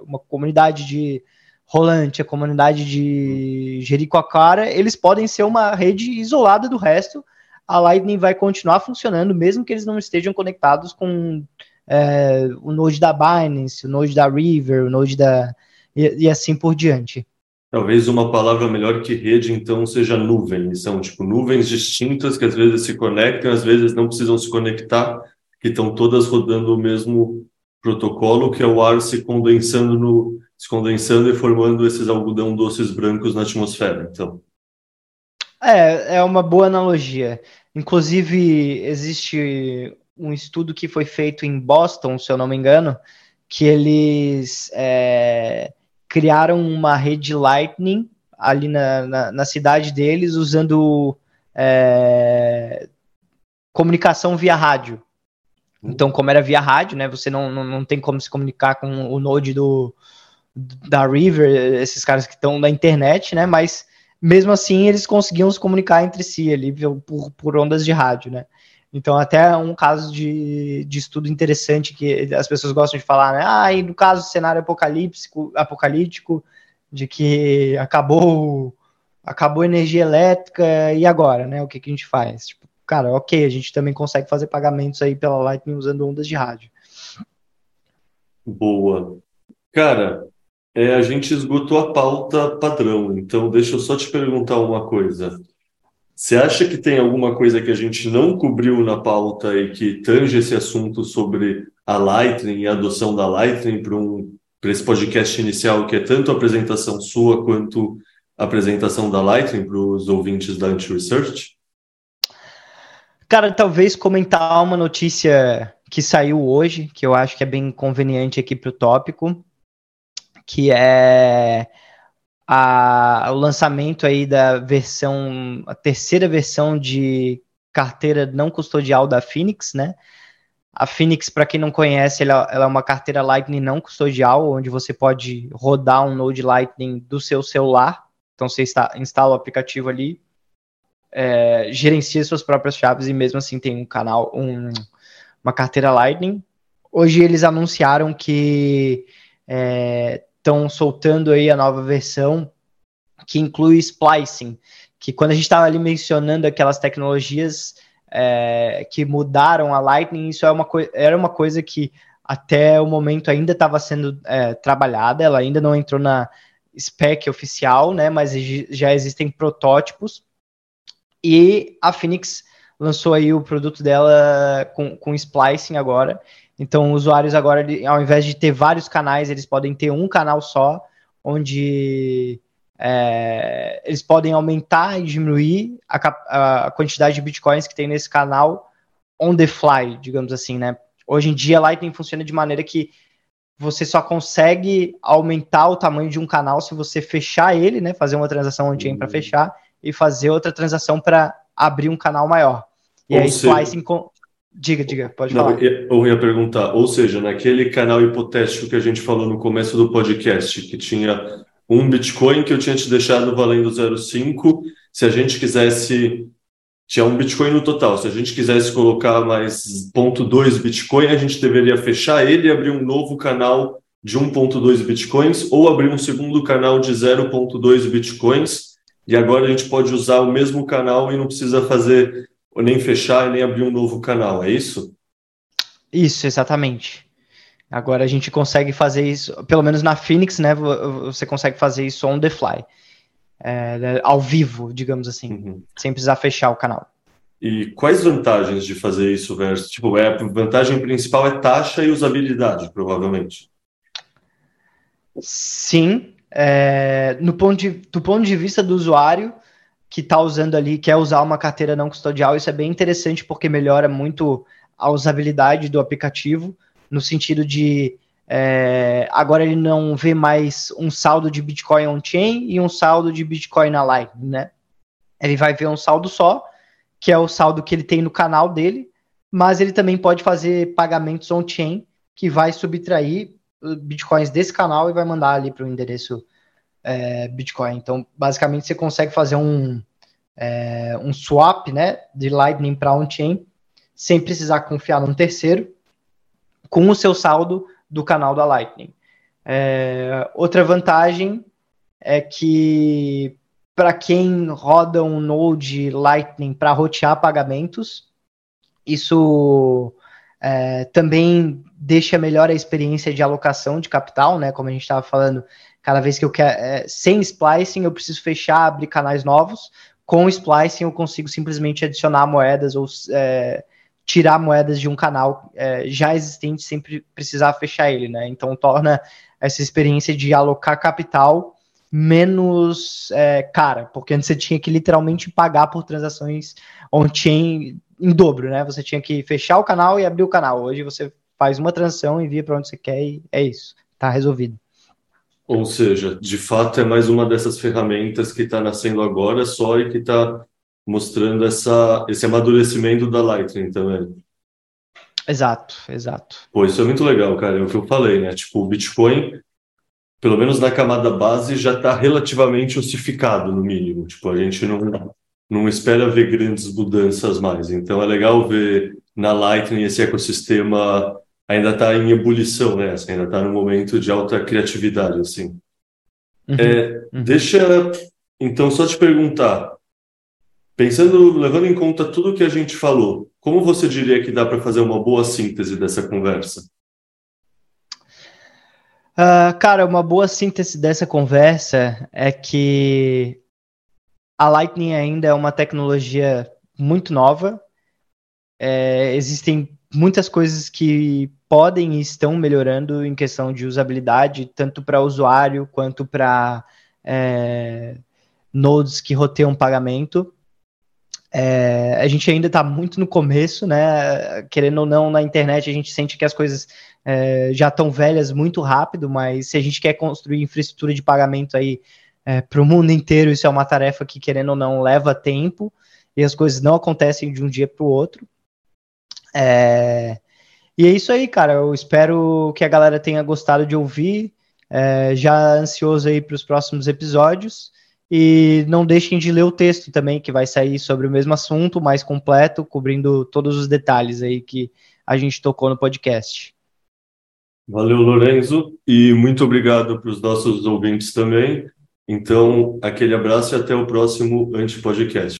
uma comunidade de Rolante, a comunidade de Jericoacoara, eles podem ser uma rede isolada do resto. A Lightning vai continuar funcionando, mesmo que eles não estejam conectados com é, o node da Binance, o node da River, o node da. e, e assim por diante. Talvez uma palavra melhor que rede, então, seja nuvem. São, tipo, nuvens distintas que às vezes se conectam, às vezes não precisam se conectar, que estão todas rodando o mesmo protocolo, que é o ar se condensando no, se condensando e formando esses algodão doces brancos na atmosfera. Então. É, é uma boa analogia. Inclusive, existe um estudo que foi feito em Boston, se eu não me engano, que eles é, criaram uma rede Lightning ali na, na, na cidade deles, usando é, comunicação via rádio. Então, como era via rádio, né, você não, não, não tem como se comunicar com o node do, da River, esses caras que estão na internet, né? Mas mesmo assim eles conseguiam se comunicar entre si ali por, por ondas de rádio, né? Então, até um caso de, de estudo interessante que as pessoas gostam de falar, né? Ah, e no caso do cenário apocalíptico, apocalíptico, de que acabou acabou a energia elétrica, e agora, né? O que, que a gente faz? Tipo, cara, ok, a gente também consegue fazer pagamentos aí pela Lightning usando ondas de rádio. Boa. Cara, é, a gente esgotou a pauta padrão, então deixa eu só te perguntar uma coisa. Você acha que tem alguma coisa que a gente não cobriu na pauta e que tange esse assunto sobre a Lightning e a adoção da Lightning para um, esse podcast inicial, que é tanto a apresentação sua quanto a apresentação da Lightning para os ouvintes da Anti-Research? Cara, talvez comentar uma notícia que saiu hoje, que eu acho que é bem conveniente aqui para o tópico, que é a, o lançamento aí da versão, a terceira versão de carteira não custodial da Phoenix, né? A Phoenix, para quem não conhece, ela, ela, é uma carteira Lightning não custodial, onde você pode rodar um Node Lightning do seu celular. Então você está, instala o aplicativo ali, é, gerencia suas próprias chaves e mesmo assim tem um canal, um, uma carteira Lightning. Hoje eles anunciaram que estão soltando aí a nova versão que inclui splicing, que quando a gente estava ali mencionando aquelas tecnologias é, que mudaram a Lightning, isso é uma era uma coisa que até o momento ainda estava sendo é, trabalhada, ela ainda não entrou na spec oficial, né, mas já existem protótipos, e a Phoenix lançou aí o produto dela com, com splicing agora, então usuários agora, ao invés de ter vários canais, eles podem ter um canal só, onde é, eles podem aumentar e diminuir a, a, quantidade de bitcoins que tem nesse canal on the fly, digamos assim, né? Hoje em dia, Lightning funciona de maneira que você só consegue aumentar o tamanho de um canal se você fechar ele, né? Fazer uma transação on-chain para uhum. fechar e fazer outra transação para abrir um canal maior. E ou aí, seja, Splicing. Diga, diga, pode não, falar. Eu ia perguntar, ou seja, naquele canal hipotético que a gente falou no começo do podcast, que tinha um Bitcoin que eu tinha te deixado valendo 0,5. Se a gente quisesse. Tinha um Bitcoin no total. Se a gente quisesse colocar mais 0,2 Bitcoin, a gente deveria fechar ele e abrir um novo canal de 1,2 Bitcoins ou abrir um segundo canal de 0,2 Bitcoins. E agora a gente pode usar o mesmo canal e não precisa fazer nem fechar nem abrir um novo canal, é isso? Isso, exatamente. Agora a gente consegue fazer isso, pelo menos na Phoenix, né? Você consegue fazer isso on the fly, é, né, ao vivo, digamos assim, uhum. sem precisar fechar o canal. E quais vantagens de fazer isso versus, tipo, é, a vantagem principal é taxa e usabilidade, provavelmente. Sim, é, no ponto de, do ponto de vista do usuário que está usando ali, quer usar uma carteira não custodial, isso é bem interessante porque melhora muito a usabilidade do aplicativo no sentido de é, agora ele não vê mais um saldo de Bitcoin on-chain e um saldo de Bitcoin na Lightning, né? Ele vai ver um saldo só, que é o saldo que ele tem no canal dele, mas ele também pode fazer pagamentos on-chain, que vai subtrair uh, Bitcoins desse canal e vai mandar ali para o endereço é, Bitcoin. Então, basicamente, você consegue fazer um, é, um swap né, de Lightning para on-chain sem precisar confiar num terceiro com o seu saldo do canal da Lightning. É, outra vantagem é que para quem roda um Node Lightning para rotear pagamentos, isso é, também deixa melhor a experiência de alocação de capital, né? Como a gente estava falando, cada vez que eu quero, é, sem splicing eu preciso fechar, abrir canais novos. Com splicing eu consigo simplesmente adicionar moedas ou é, tirar moedas de um canal é, já existente sem precisar fechar ele, né? Então torna essa experiência de alocar capital menos é, cara, porque antes você tinha que literalmente pagar por transações on-chain em dobro, né? Você tinha que fechar o canal e abrir o canal. Hoje você faz uma transação, envia para onde você quer e é isso, tá resolvido. Ou seja, de fato é mais uma dessas ferramentas que está nascendo agora só e que está mostrando essa, esse amadurecimento da Lightning também. Exato, exato. Pô, isso é muito legal, cara. É o que eu falei, né? Tipo, o Bitcoin, pelo menos na camada base, já está relativamente ossificado, no mínimo. Tipo, a gente não, não espera ver grandes mudanças mais. Então é legal ver na Lightning esse ecossistema ainda está em ebulição, né? Assim, ainda está num momento de alta criatividade, assim. Uhum, é, uhum. Deixa, então, só te perguntar, Pensando, levando em conta tudo que a gente falou, como você diria que dá para fazer uma boa síntese dessa conversa? Uh, cara, uma boa síntese dessa conversa é que a Lightning ainda é uma tecnologia muito nova. É, existem muitas coisas que podem e estão melhorando em questão de usabilidade, tanto para usuário quanto para é, nodes que roteiam pagamento. É, a gente ainda está muito no começo, né? Querendo ou não, na internet a gente sente que as coisas é, já estão velhas muito rápido, mas se a gente quer construir infraestrutura de pagamento aí é, para o mundo inteiro, isso é uma tarefa que, querendo ou não, leva tempo. e as coisas não acontecem de um dia para o outro. É, e é isso aí, cara. Eu espero que a galera tenha gostado de ouvir. É, já ansioso aí para os próximos episódios. E não deixem de ler o texto também, que vai sair sobre o mesmo assunto, mais completo, cobrindo todos os detalhes aí que a gente tocou no podcast. Valeu, Lorenzo, e muito obrigado para os nossos ouvintes também. Então, aquele abraço e até o próximo Antipodcast.